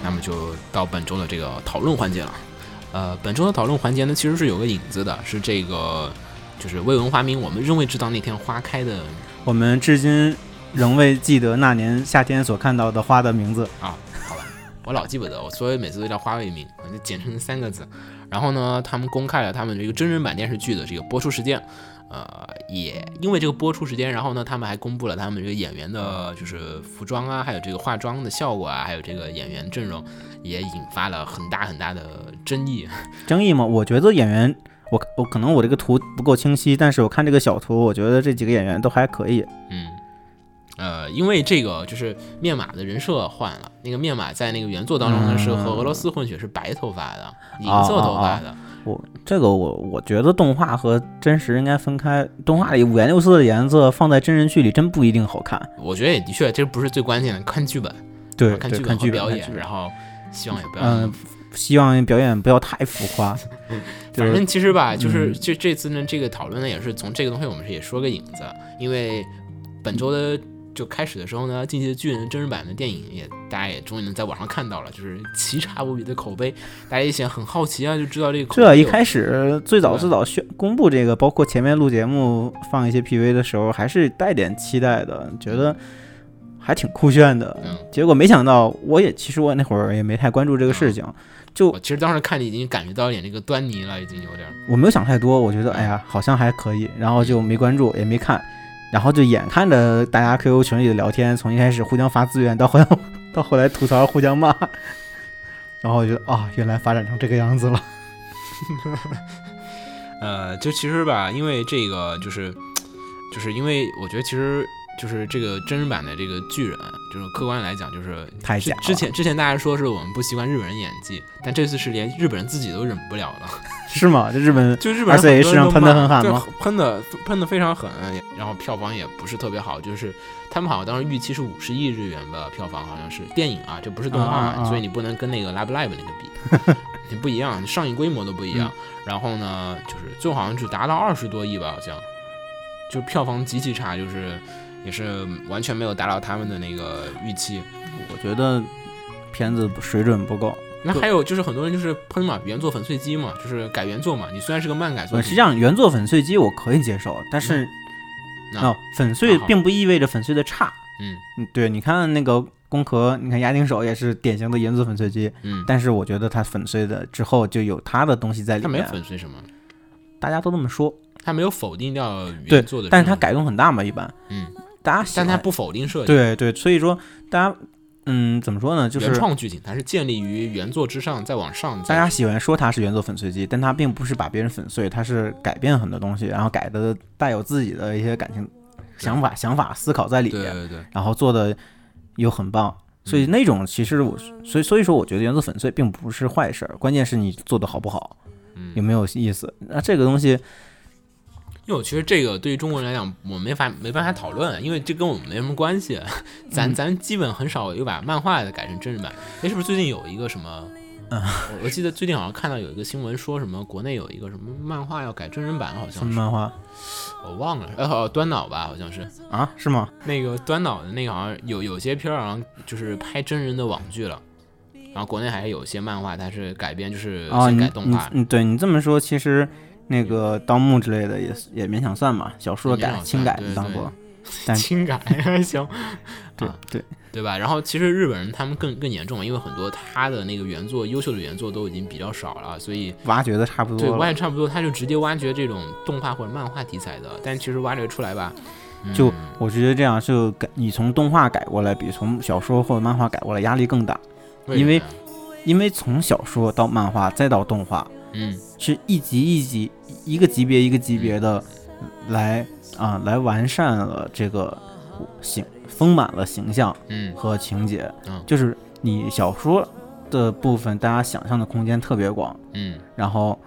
那么就到本周的这个讨论环节了。呃，本周的讨论环节呢，其实是有个引子的，是这个就是未闻花名，我们仍未知道那天花开的我们至今仍未记得那年夏天所看到的花的名字。啊，我老记不得，我所以每次都叫花未名，我就简称三个字。然后呢，他们公开了他们这个真人版电视剧的这个播出时间，呃，也因为这个播出时间，然后呢，他们还公布了他们这个演员的，就是服装啊，还有这个化妆的效果啊，还有这个演员阵容，也引发了很大很大的争议。争议吗？我觉得演员，我我可能我这个图不够清晰，但是我看这个小图，我觉得这几个演员都还可以。嗯，呃，因为这个就是面马的人设换了，那个面马在那个原作当中呢、嗯是和俄罗斯混血，是白头发的，银色头发的。我这个我我觉得动画和真实应该分开，动画里五颜六色的颜色放在真人剧里真不一定好看。我觉得也的确，这不是最关键的，看剧本，对，看剧对看剧本本和表演，然后希望也不要。嗯，希望表演不要太浮夸。就是反正其实吧，就是嗯这这次呢，这个讨论呢，也是从这个东西我们是也说个影子，因为本周的就开始的时候呢，《进击的巨人》真人版的电影也大家也终于能在网上看到了，就是奇差无比的口碑，大家一想很好奇啊，就知道这个口碑这一开始最早最早宣公布这个，包括前面录节目放一些 PV 的时候，还是带点期待的，觉得还挺酷炫的。嗯，结果没想到，我也其实我那会儿也没太关注这个事情，就我其实当时看已经感觉到一点这个端倪了，已经有点儿。我没有想太多，我觉得哎呀好像还可以，然后就没关注也没看，然后就眼看着大家 QQ 群里的聊天，从一开始互相发资源，到后来 到后来吐槽互相骂，然后我觉得啊，原来发展成这个样子了。呃，就其实吧，因为这个就是，就是因为我觉得其实就是这个真人版的这个巨人，就是客观来讲，就是之太假之前之前大家说是我们不习惯日本人演技，但这次是连日本人自己都忍不了了。是吗？这日本就日本人 RCA 很多人都市场喷的很狠吗喷的喷的非常狠，然后票房也不是特别好，就是他们好像当时预期是五十亿日元的票房，好像是电影啊，这不是动画，啊啊啊所以你不能跟那个 live Live 那个比，你不一样，上映规模都不一嗯样。然后呢，就是最后好像只达到二十多亿吧，好像，就票房极其差，就是也是完全没有达到他们的那个预期。我觉得片子水准不够。那还有就是很多人就是喷嘛，原作粉碎机嘛，就是改原作嘛。你虽然是个漫改作呃，品，实际上原作粉碎机我可以接受，但是那哦，粉碎并不意味着粉碎的差。嗯嗯，对，你看那个攻壳，你看押井守也是典型的原作粉碎机，嗯，但是我觉得它粉碎的之后就有它的东西在里面。它没有，粉碎什么。大家都这么说。他没有否定掉原作的，但是它，改动很大嘛，一般嗯，大家喜欢但他不否定设计，对对，所以说大家嗯怎么说呢，就是原创剧情，它是建立于原作之上，再往上。大家喜欢说它是原作粉碎机，但它并不是把别人粉碎，它是改变很多东西，然后改的带有自己的一些感情、想法、想法、思考在里面，对对对，然后做的又很棒。所以那种其实我，所以所以说，我觉得原作粉碎并不是坏事儿，关键是你做的好不好，嗯，有没有意思。那这个东西，因为我其实这个对于中国人来讲，我没法没办法讨论，因为这跟我们没什么关系。咱嗯咱基本很少有把漫画的改成真人版。哎，是不是最近有一个什么？嗯我我记得最近好像看到有一个新闻，说什么国内有一个什么漫画要改真人版，好像是么漫画我忘了，呃，哦端脑吧，好像是啊？是吗？那个端脑的那个，好像有有些片儿好像就是拍真人的网剧了，然后国内还有些漫画它是改编，就是哦，先改动画，嗯对你这么说，其实那个盗墓之类的也也勉强算吧，小说改轻改算对对当过，但轻改 还行，对啊对，对吧？然后其实日本人他们更更严重，因为很多他的那个原作优秀的原作都已经比较少了，所以挖掘的差不多对。挖掘差不多，他就直接挖掘这种动画或者漫画题材的，但其实挖掘出来吧，就嗯我觉得这样就改，你从动画改过来，比从小说或者漫画改过来压力更大，因为因为从小说到漫画再到动画，嗯。是一级一级、一个级别一个级别的来啊、来完善了这个形丰满了形象嗯。和情节。嗯。就是你小说的部分，大家想象的空间特别广，嗯。然后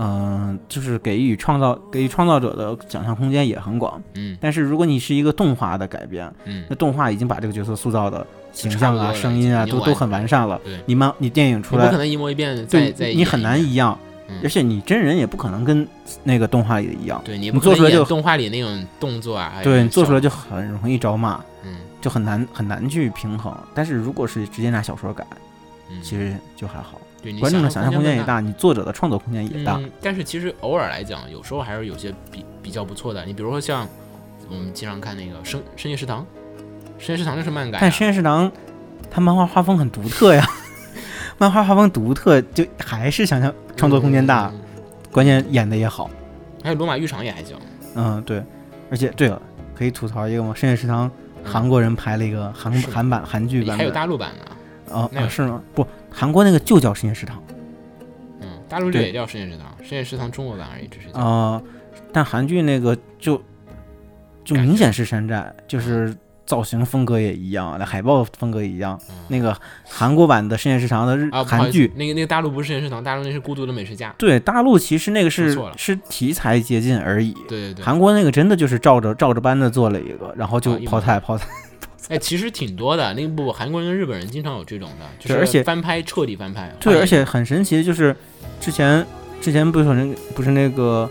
嗯、就是给予创造给予创造者的想象空间也很广。嗯。但是如果你是一个动画的改编，嗯。那动画已经把这个角色塑造的形象啊、声音啊都都很完善了。对，你漫你电影出来，你不可能一模一变的再对再你很难一样，嗯而且你真人也不可能跟那个动画里的一样。对你做出来就动画里那种动作啊，对你做出来就很容易招骂，嗯就很难很难去平衡。但是如果是直接拿小说改，嗯，其实就还好。对你观众的想象空间也大。大，你作者的创作空间也大。嗯，但是其实偶尔来讲，有时候还是有些比比较不错的。你比如说像我们经常看那个深深夜食堂，深夜食堂就是漫改、啊，但深夜食堂，它漫画画风很独特呀，漫画画风独特，就还是想象创作空间大，嗯关键演的也好。还有罗马浴场也还行，嗯，对，而且对了，可以吐槽一个吗？深夜食堂韩国人拍了一个韩是韩版韩剧版还有，大陆版的。哦那个啊是吗？不，韩国那个就叫深夜食堂。嗯，大陆这也叫深夜食堂，深夜食堂中国版而已，只是叫。呃，但韩剧那个就就明显是山寨，就是造型风格也一样，那海报风格也一样。嗯那个韩国版的深夜食堂的日韩剧，那个那个大陆不是深夜食堂，大陆那是孤独的美食家。对大陆其实那个是是题材接近而已。对对对，韩国那个真的就是照着照着搬的做了一个，然后就啊一模抛菜抛菜。哎，其实挺多的。那个不，韩国人跟日本人经常有这种的，就是而且翻拍彻底翻拍。对，而且很神奇，就是之前之前不是有那不是那个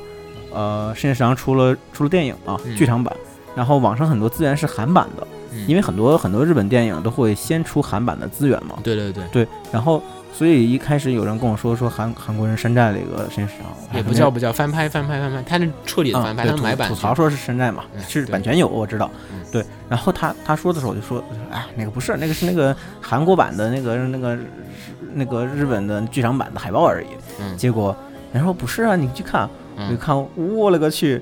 呃深夜食堂出了出了电影啊，嗯剧场版，然后网上很多资源是韩版的，嗯因为很多很多日本电影都会先出韩版的资源嘛。对对对，对，然后所以一开始有人跟我说说韩韩国人山寨了一个神市场，也不叫不叫翻拍翻拍翻拍，他是彻底的啊翻拍，对他买版。吐吐槽说是山寨嘛，嗯是版权有我知道嗯。对，然后他他说的时候我就说，哎，那个不是，那个是那个韩国版的那个那个那个日本的剧场版的海报而已。嗯结果人说不是啊，你去看，我一嗯，看，我勒个去，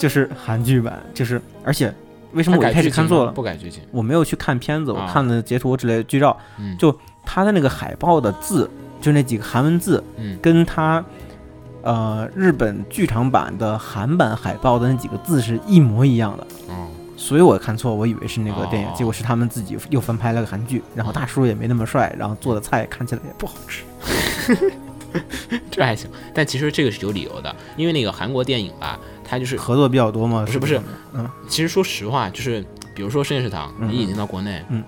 就是韩剧版，就是而且为什么我一开始看错了？不改剧情，我没有去看片子，我啊看了截图之类的剧照，嗯，就他的那个海报的字，就那几个韩文字，嗯。跟他呃日本剧场版的韩版海报的那几个字是一模一样的，哦，所以我看错，我以为是那个电影，哦。结果是他们自己又翻拍了个韩剧，然后大叔也没那么帅，然后做的菜看起来也不好吃。这还行，但其实这个是有理由的，因为那个韩国电影吧，它就是合作比较多嘛？不是不是嗯，其实说实话，就是比如说深夜食堂，嗯你引进到国内，嗯，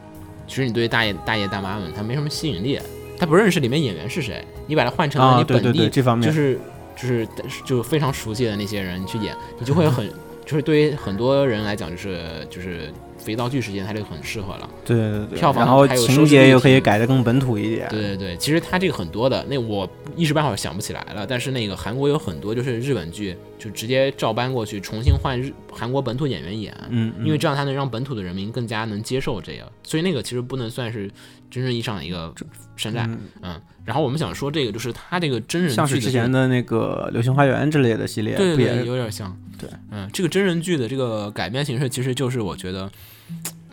其实你对大爷大爷大妈们他没什么吸引力，他不认识里面演员是谁，你把它换成了啊，你本地，对对对，这方面就是就是就非常熟悉的那些人去演，你就会很就是对于很多人来讲，就是就是肥皂剧时间它就很适合了。对对对，票房然后情节又可以改得更本土一点。对对对，其实它这个很多的，那我一时半会儿想不起来了。但是那个韩国有很多就是日本剧，就直接照搬过去，重新换日韩国本土演员演，嗯，嗯因为这样他能让本土的人民更加能接受这个。所以那个其实不能算是真正意义上的一个山寨。嗯嗯，然后我们想说这个就是他这个真人像是之前的那个《流星花园》之类的系列，对对有点像。对，嗯，这个真人剧的这个改编形式，其实就是我觉得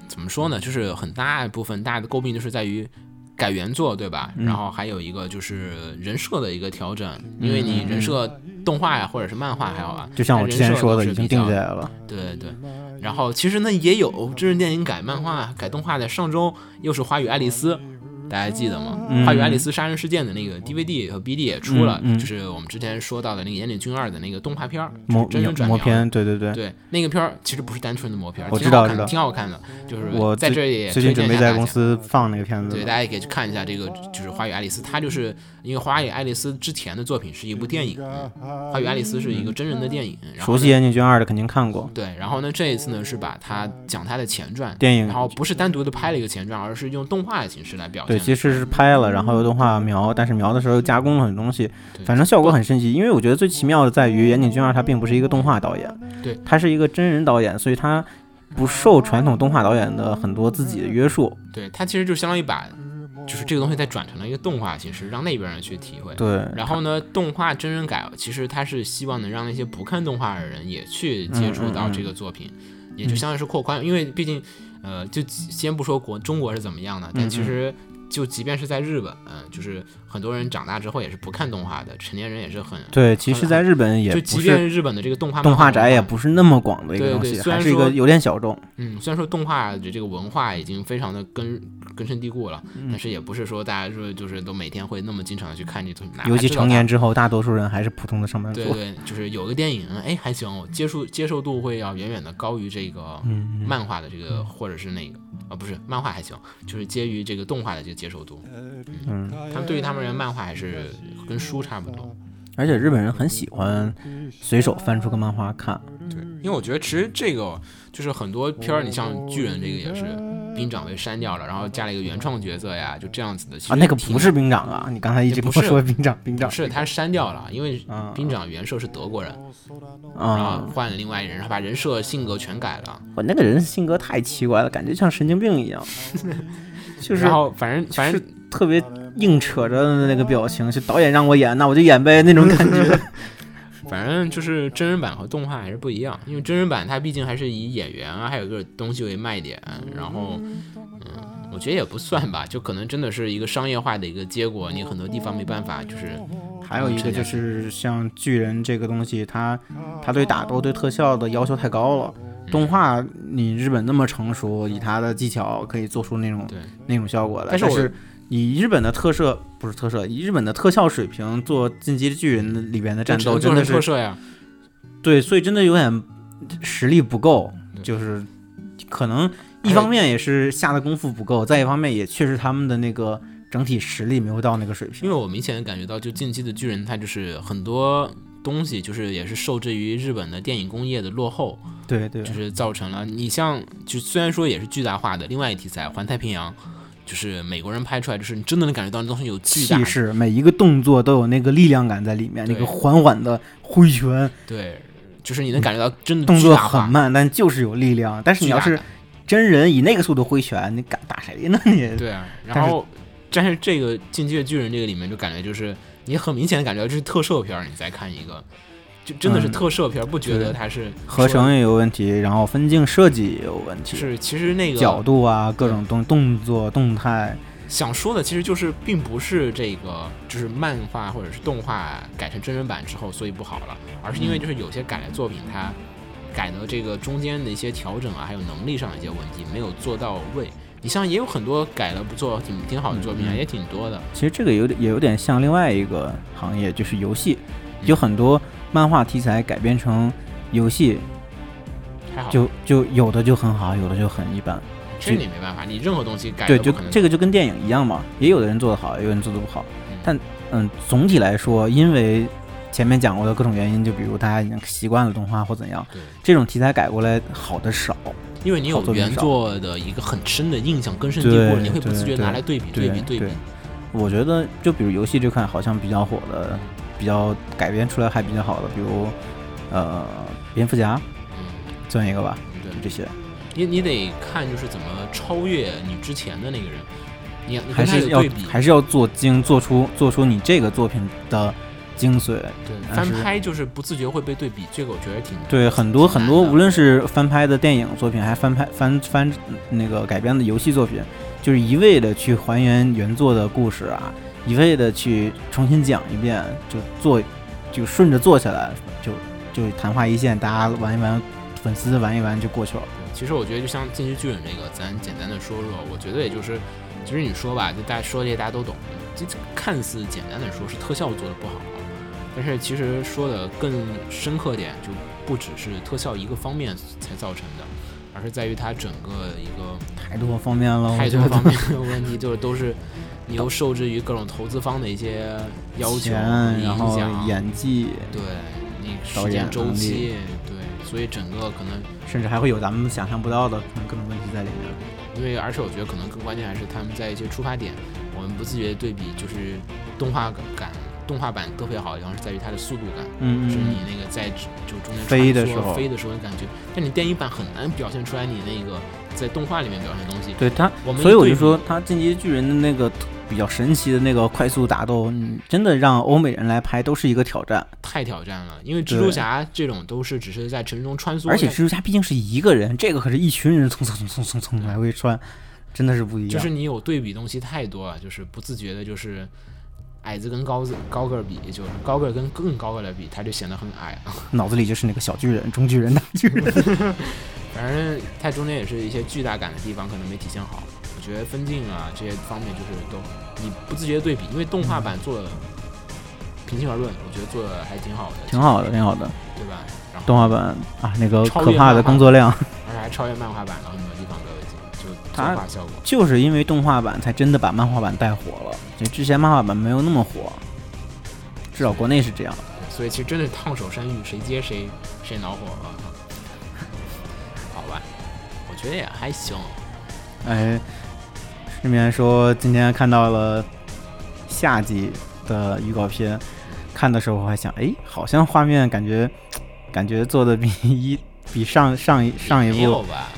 怎么说呢，就是很大一部分大的诟病就是在于改原作，对吧？嗯然后还有一个就是人设的一个调整，因为你人设动画呀或者是漫画还好啊，就像我之前说的，已经定下。来了。对对对，然后其实呢也有真人电影改漫画、改动画的，上周又是《花与爱丽丝》。大家记得吗？嗯花与爱丽丝杀人事件》的那个 DVD 和 BD 也出了，嗯嗯就是我们之前说到的那个岩井俊二的那个动画片儿，磨真人转描的磨片，对对对。对，那个片儿其实不是单纯的磨片儿，我挺好看的，知道知道挺好看的。就是我在这里也最近准备在公推荐一下大家。司放那个片子对，大家也可以去看一下这个，就是《花与爱丽丝》，它就是因为《花与爱丽丝》之前的作品是一部电影，嗯《花与爱丽丝》是一个真人的电影。然后熟悉岩井俊二的肯定看过对，然后呢，这一次呢是把它讲它的前传，电影然。后不是单独的拍了一个前传，而是用动画的形式来表现。其实是拍了，然后有动画描，但是描的时候又加工了很多东西，反正效果很神奇。因为我觉得最奇妙的在于岩井俊二他并不是一个动画导演，对，他是一个真人导演，所以他不受传统动画导演的很多自己的约束。对，他其实就相当于把，就是这个东西再转成了一个动画形式，让那边人去体会。对，然后呢，动画真人改，其实他是希望能让那些不看动画的人也去接触到这个作品，也就相当于是扩宽，因为毕竟，呃，就先不说国中国是怎么样的，但其实就即便是在日本，嗯、就是很多人长大之后也是不看动画的，成年人也是很，对，其实在日本也就即便日本的这个动画动画宅也不是那么广的一个对东西，对虽然说还是一个有点小众。嗯，虽然说动画的这个文化已经非常的根根深蒂固了，嗯但是也不是说大家说就是都每天会那么经常的去看这东西，尤其成年之后，大多数人还是普通的上班族。对对，就是有个电影，哎，还行，我接受接受度会要远远的高于这个嗯，漫画的这个，或者是那个，啊，不是漫画还行，就是介于这个动画的这个接受度。嗯，他们对于他们人，漫画还是跟书差不多。而且日本人很喜欢随手翻出个漫画看。对，因为我觉得其实这个就是很多片儿，你像巨人这个也是兵长被删掉了，然后加了一个原创角色呀，就这样子的。啊，那个不是兵长啊！你刚才一直不是说兵长，兵长不是他删掉了，因为啊兵长原设是德国人，然后啊！换了另外一人，然后把人设性格全改了。我那个人性格太奇怪了，感觉像神经病一样，就是然后反正反正是特别硬扯着的那个表情，就导演让我演，那我就演呗那种感觉。反正就是真人版和动画还是不一样，因为真人版它毕竟还是以演员啊，还有个东西为卖点，然后，嗯，我觉得也不算吧，就可能真的是一个商业化的一个结果，你很多地方没办法，就是还有一个就是像巨人这个东西，它它对打斗、对特效的要求太高了。动画你日本那么成熟，以它的技巧可以做出那种对那种效果来，但是但是以日本的特摄不是特摄，以日本的特效水平做《进击的巨人》里边的战斗真的是特摄呀，对，所以真的有点实力不够，就是可能一方面也是下的功夫不够，再一方面也确实他们的那个整体实力没有到那个水平。因为我明显的感觉到，就进击的巨人，它就是很多东西，就是也是受制于日本的电影工业的落后，对对，就是造成了。你像就虽然说也是巨大化的另外一题材《环太平洋》，就是美国人拍出来，就是你真的能感觉到那东西有巨大。气势，每一个动作都有那个力量感在里面，那个缓缓的挥拳，对，就是你能感觉到真的动作很慢，但就是有力量。但是你要是真人以那个速度挥拳，你敢打谁呢？你对啊，然后但是这个《进击的巨人》这个里面就感觉就是你很明显的感觉到这是特摄片儿，你再看一个，就真的是嗯。特摄片儿，不觉得它是合成也有问题，然后分镜设计也有问题，是其实那个角度啊，各种动动作动态，想说的其实就是，并不是这个就是漫画或者是动画改成真人版之后，所以不好了，而是因为嗯。就是有些改的作品，它改的这个中间的一些调整啊，还有能力上的一些问题没有做到位。你像也有很多改了不错、挺挺好的作品啊，也挺多的。其实这个有点也有点像另外一个行业，就是游戏，嗯。有很多漫画题材改编成游戏，就就有的就很好，有的就很一般。这你没办法，你任何东西改对，就这个就跟电影一样嘛，也有的人做得好，也有人做得不好嗯。但嗯，总体来说，因为前面讲过的各种原因，就比如大家已经习惯了动画或怎样，这种题材改过来好的少。因为你有原作的一个很深的印象根深蒂对固，你会不自觉拿来对比对对比对比对。我觉得，就比如游戏这块，好像比较火的，比较改编出来还比较好的，比如呃，蝙蝠侠嗯，算一个吧，对就。这些，你你得看就是怎么超越你之前的那个人，你你还是要还是要做精，做出做出你这个作品的精髓。对翻拍就是不自觉会被对比，这个我觉得挺对，很多很多，无论是翻拍的电影作品，还翻拍翻翻那个改编的游戏作品，就是一味的去还原原作的故事啊，一味的去重新讲一遍，就做就顺着做下来，就就昙花一现，大家玩一玩，粉丝玩一玩就过去了。其实我觉得就像《进击巨人》这个，咱简单的说说，我觉得也就是，其实你说吧，就大家说这些大家都懂，这这看似简单的说是特效做的不好，但是其实说的更深刻点，就不只是特效一个方面才造成的，而是在于它整个一个太多方面了，太我觉得多方面的问题，就是都是你又受制于各种投资方的一些要求、钱，然影后响，演技，对你导时间周期，对，所以整个可能甚至还会有咱们想象不到的可能各种问题在里面。因为而且我觉得可能更关键还是他们在一些出发点，我们不自觉的对比，就是动画感，动画版特别好的地方是在于它的速度感，嗯嗯是你那个在就中间飞的时候飞的时候的感觉，但你电影版很难表现出来你那个在动画里面表现的东西。对他我，们所以我就说他进击巨人的那个比较神奇的那个快速打斗，你真的让欧美人来拍都是一个挑战。太挑战了，因为蜘蛛侠这种都是只是在城市中穿梭，而且蜘蛛侠毕竟是一个人，这个可是一群人蹭蹭蹭蹭蹭蹭来回穿，真的是不一样。就是你有对比东西太多了，就是不自觉的，就是矮子跟高子高个儿比，就是高个儿跟更高个儿的比，他就显得很矮啊。脑子里就是那个小巨人、中巨人、大巨人。反正它中间也是一些巨大感的地方，可能没体现好。我觉得分镜啊这些方面就是都你不自觉的对比，因为动画版做的，平心而论，我觉得做的还挺好的，挺好的，挺好的。对吧？然后动画版啊，那个可怕的工作量，而且还超越漫画版了很多地方都已经就作它画效果。就是因为动画版才真的把漫画版带火了。就之前漫画版没有那么火，至少国内是这样。所以其实真的是烫手山芋，谁接谁谁恼火了。好吧，我觉得也还行。哎，顺便说，今天看到了夏季的预告片，看的时候我还想，哎，好像画面感觉 感觉做的比一比上上一上一部，吧？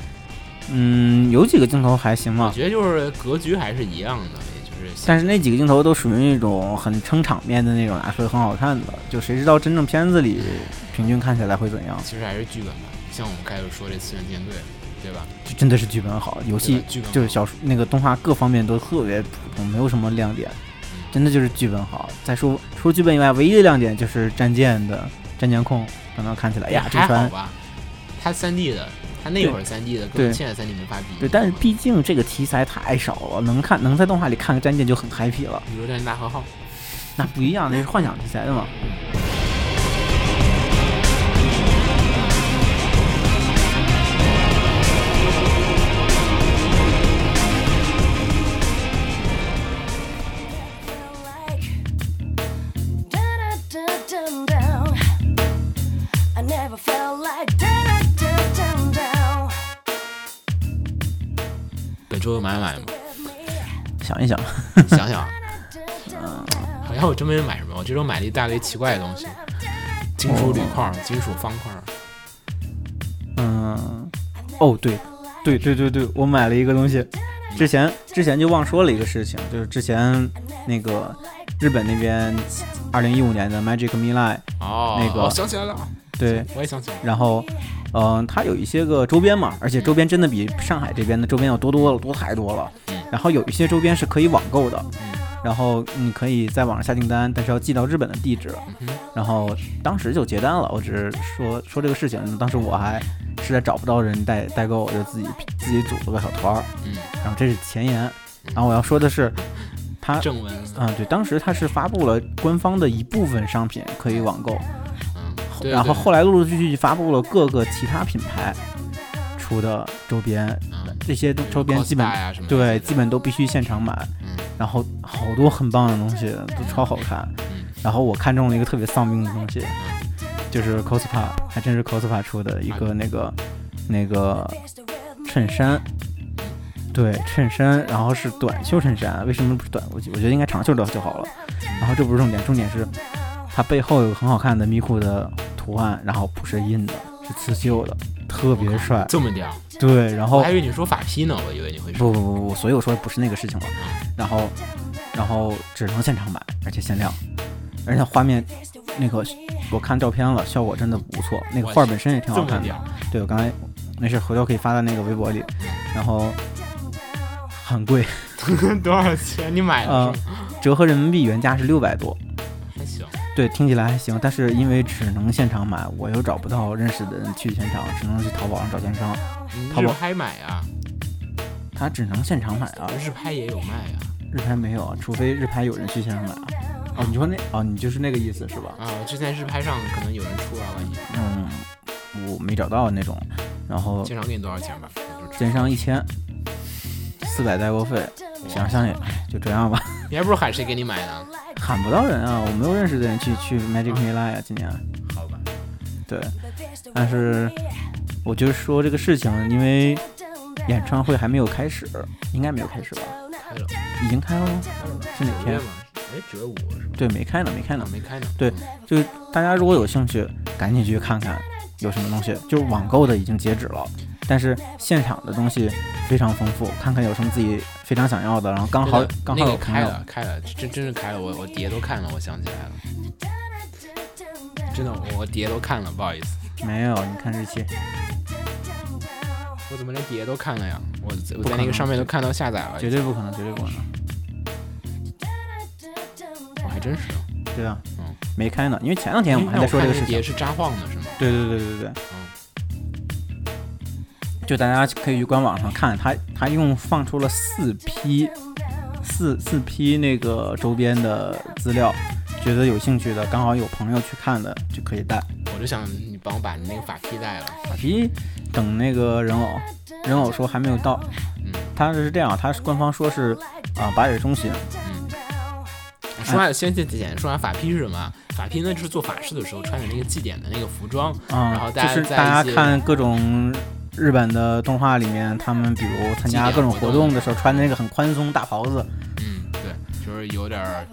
嗯，有几个镜头还行我吧，觉得就是格局还是一样的，也就是但是那几个镜头都属于那种很撑场面的那种，拿出来很好看的。就谁知道真正片子里平均看起来会怎样？其实还是剧本吧。像我们开始说这次元舰队，对吧？就真的是剧本好，游戏就是小说那个动画各方面都特别普通，没有什么亮点，真的就是剧本好。再说除了剧本以外，唯一的亮点就是战舰的战舰控，刚刚看起来哎呀，这船？它三 D 的，他那会儿三 D 的对跟现在三 D 没法比。对，但是毕竟这个题材太少了，能看能在动画里看个战舰就很 happy 了。比如战舰大和号，那不一样，那是幻想题材的嘛。买买吗？想一想，想想，嗯。好像我真没买什么，我这周买了一大堆奇怪的东西，金属铝块、金属方块。嗯，哦，对，对对对对，我买了一个东西，之前之前就忘说了一个事情，就是之前那个日本那边二零一五年的 Magic m i l a i 哦，那个哦想起来了，对，我也想起来。然后，嗯、它有一些个周边嘛，而且周边真的比上海这边的周边要多多了，多太多了。嗯。然后有一些周边是可以网购的，嗯。然后你可以在网上下订单，但是要寄到日本的地址。然后当时就结单了，我只是说说这个事情，当时我还实在找不到人代代购，我就自己自己组了个小团儿。嗯，然后这是前言，然后我要说的是，它正文，嗯对，当时它是发布了官方的一部分商品可以网购，然后后来陆陆续续发布了各个其他品牌出的周边，嗯。这些周边基本对基本都必须现场买，嗯。然后好多很棒的东西都超好看，嗯。然后我看中了一个特别丧命的东西，就是 cospa，还真是 cospa 出的一个那个那个衬衫。对衬衫，然后是短袖衬衫，为什么不是短？我觉我觉得应该长袖的就好了。然后这不是重点，重点是它背后有个很好看的咪咕的图案，然后不是印的，是刺绣的，特别帅。这么屌，对，然后我还以为你说法批呢，我以为你会说不不不不，所以我说不是那个事情了。然后然后只能现场买，而且限量，而且画面那个我看照片了，效果真的不错。那个画本身也挺好看的。屌，对我刚才没事，回头可以发在那个微博里。然后很贵，多少钱？你买的？折合人民币原价是六百多。还行，对，听起来还行，但是因为只能现场买，我又找不到认识的人去现场，只能去淘宝上找奸商。淘宝拍买啊，他只能现场买啊，日拍也有卖啊。日拍没有啊，除非日拍有人去现场买啊。哦，你说那哦，你就是那个意思是吧？啊，之前日拍上可能有人出啊，万一嗯，我没找到那种，然后经常给你多少钱吧？奸商一千，四百代购费，想想也哎就这样吧，你还不如喊谁给你买呢？喊不到人啊，我没有认识的人去去 Magic Mirai 啊，今年好吧，对，但是我就说这个事情，因为演唱会还没有开始，应该没有开始吧？开了，已经开了吗？是哪天？哎，九月五是吧？对，没开呢，没开呢啊，。没开呢。对就是大家如果有兴趣，赶紧去看看有什么东西。就是网购的已经截止了，但是现场的东西非常丰富，看看有什么自己非常想要的，然后刚好刚那个开好有朋友。了开了，真真是开了，我我碟都看了，我想起来了，真的我我碟都看了，不好意思，没有，你看日期，我怎么连碟都看了呀？我在我在那个上面都看到下载了，绝对不可能，绝对不可能。我还真是。对啊嗯，没开呢，因为前两天我们还在说这个事情碟。是扎晃的是吗？对对对对对对。就大家可以去官网上看，他他一共放出了四批，四四批那个周边的资料，觉得有兴趣的，刚好有朋友去看的就可以带。我就想你帮我把你那个法批带了。法皮等那个人偶，人偶说还没有到，嗯他是这样，他是官方说是啊八月中旬，嗯。说完先先简说完法披是什么啊？法披呢就是做法事的时候穿的那个祭典的那个服装，嗯、然后大家就是大家看各种日本的动画里面，他们比如参加各种活动的时候穿的那个很宽松大袍子，嗯，对，就是有点儿，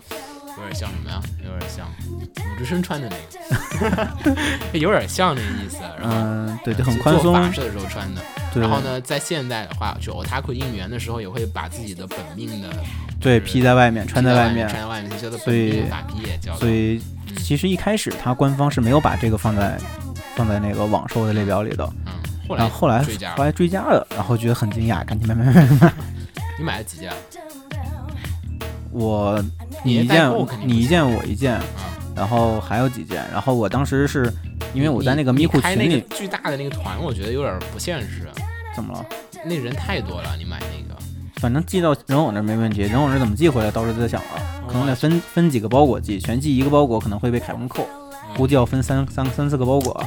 有点像什么呀？有点像鲁智深穿的那个，有点像那个意思。然后，嗯，对，就很宽松，法事的时候穿的。对，然后呢，在现代的话，就 otaku 应援的时候，也会把自己的本命的对，披在外面，穿在外外面，穿在外面，叫做所以本命法批也叫。所以嗯其实一开始他官方是没有把这个放在放在那个网售的列表里的，嗯，后来然后后来追加。后来追加了，然后觉得很惊讶，赶紧买买买买买。你买了几件？我你一件你一件我一件，啊，然后还有几件，然后我当时是因为我在那个咪咕你开那群里，巨大的那个团，我觉得有点不现实。怎么了？那人太多了，你买那个。反正寄到人偶那儿没问题，人偶那儿怎么寄回来，到时候再想了，可能得分分几个包裹寄，全寄一个包裹可能会被凯文扣，估计要分三三三四个包裹。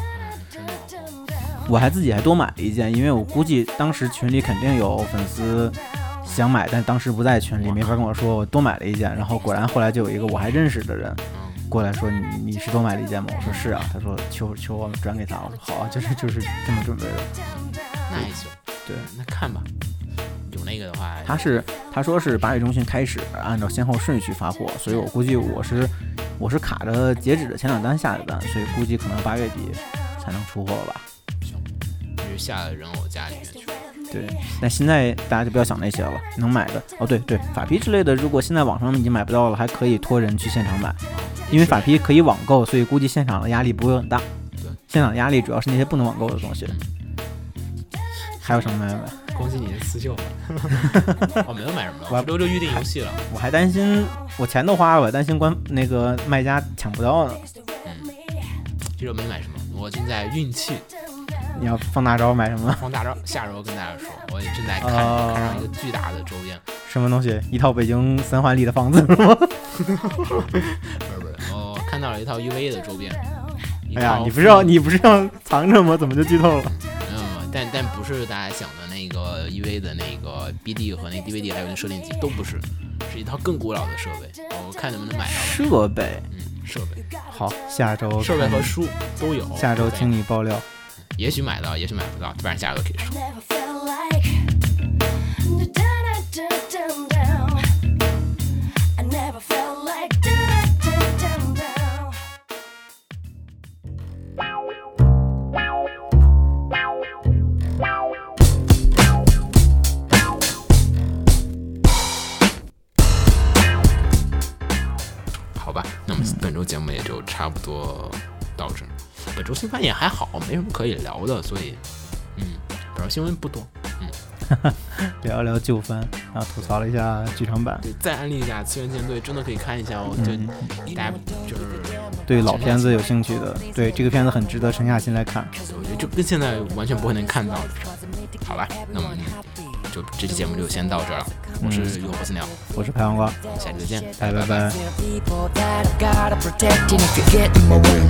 我还自己还多买了一件，因为我估计当时群里肯定有粉丝想买，但当时不在群里，没法跟我说，我多买了一件。然后果然后来就有一个我还认识的人嗯，过来说你你是多买了一件吗？我说是啊，他说求求我转给他，我说好啊，就是就是这么准备的。那也行。对，那看吧，有那个的话，他是他说是八月中旬开始按照先后顺序发货，所以我估计我是我是卡着截止的前两单下的单，所以估计可能八月底才能出货吧。就下了人偶家里面去。对，那现在大家就不要想那些了，能买的哦，对对，法皮之类的，如果现在网上已经买不到了，还可以托人去现场买，因为法皮可以网购，所以估计现场的压力不会很大。对，现场压力主要是那些不能网购的东西。还有什么买买？恭喜你的刺绣，我 没有买什么，我我都就预定游戏了。我还担心我钱都花了，我担心关那个卖家抢不到呢。嗯，这周没买什么，我正在运气你要放大招买什么？放大招，下周跟大家说，我也正在看、哦看上一个巨大的周边，什么东西？一套北京三环里的房子是吗？不是不是，我看到了一套 UV 的周边。一哎呀，你不是要你不是要藏着吗？怎么就剧透了？没有没有，但但不是大家想的那个 EV 的那个 BD 和那 DVD 还有那设定机都不是，是一套更古老的设备。我看能不能买到。设备嗯，设备、好，下周设备和书都有。下周听你爆料。也许买到，也许买不到，反正价格可以说。好吧，那么本周节目也就差不多到这儿。本周新番也还好，没什么可以聊的，所以，嗯，本周新闻不多。嗯 聊一聊旧番，然后吐槽了一下剧场版，对，再安利一下《次元舰队》，真的可以看一下哦。就嗯大家就是，对老片子有兴趣的，对这个片子很值得沉下心来看。我觉得就跟现在完全不会能看到的。好吧，那我们就这期节目就先到这儿了。我是嗯雨火不死鸟，我是排黄瓜，下期再见，拜拜拜。 people that I've gotta protect, and if you get in my way,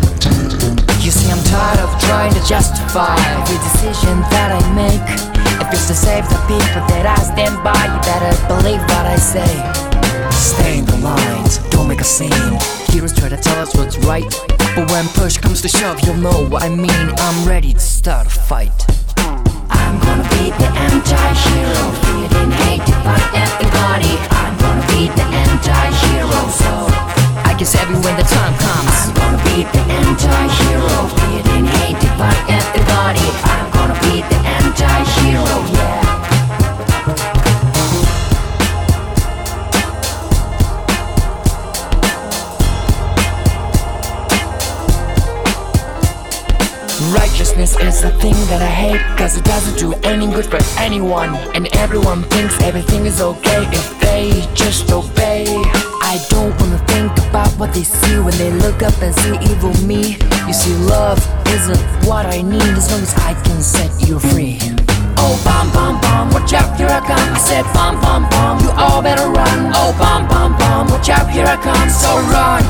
you see I'm tired of trying to justify every decision that I make. If it's to save the people that I stand by, you better believe what I say. Stay in the lines, don't make a scene. Heroes try to tell us what's right, but when push comes to shove, you'll know what I mean. I'm ready to start a fight. I'm gonna be the anti-hero. Feeling hated by everybody I'm gonna be the anti-hero So. I guess every when the time comes. I'm gonna be the anti-hero. Feeling hated by everybody I'm gonna be the anti-hero Yeah Righteousness is a thing that I hate Cause it doesn't do any good for anyone. And everyone thinks everything is okay If they just obey. I don't wanna think about what they see When they look up and see evil me. You see love isn't what I need As long as I can set you free. Oh bomb bomb bomb, watch out here I come. I said bomb bomb bomb, you all better run. Oh bomb bomb bomb, watch out here I come. So run.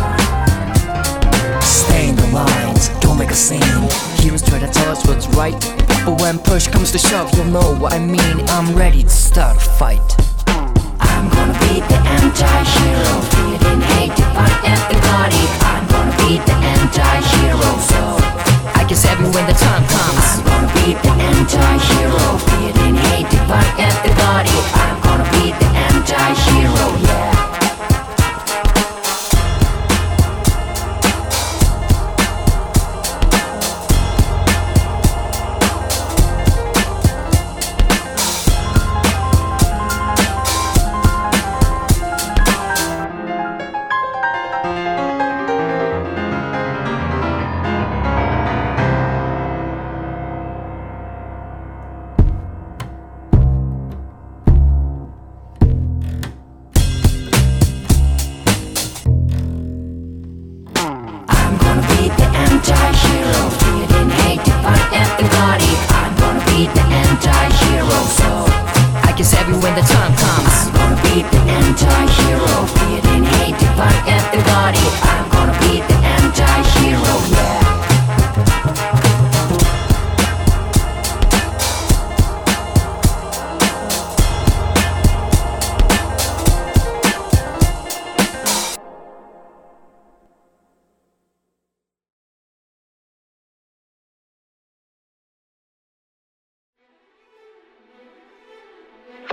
Stay in the lines, don't make a scene. Heroes try to tell us what's right, but when push comes to shove, you'll know what I mean. I'm ready to start a fight. I'm gonna be the anti-hero, feeling hated by everybody. I'm gonna be the anti-hero, so I guess every when the time comes, I'm gonna be the anti-hero, feeling hated by everybody. I'm gonna be the anti-hero, yeah.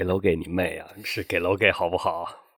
给楼给你妹啊！是给楼给好不好？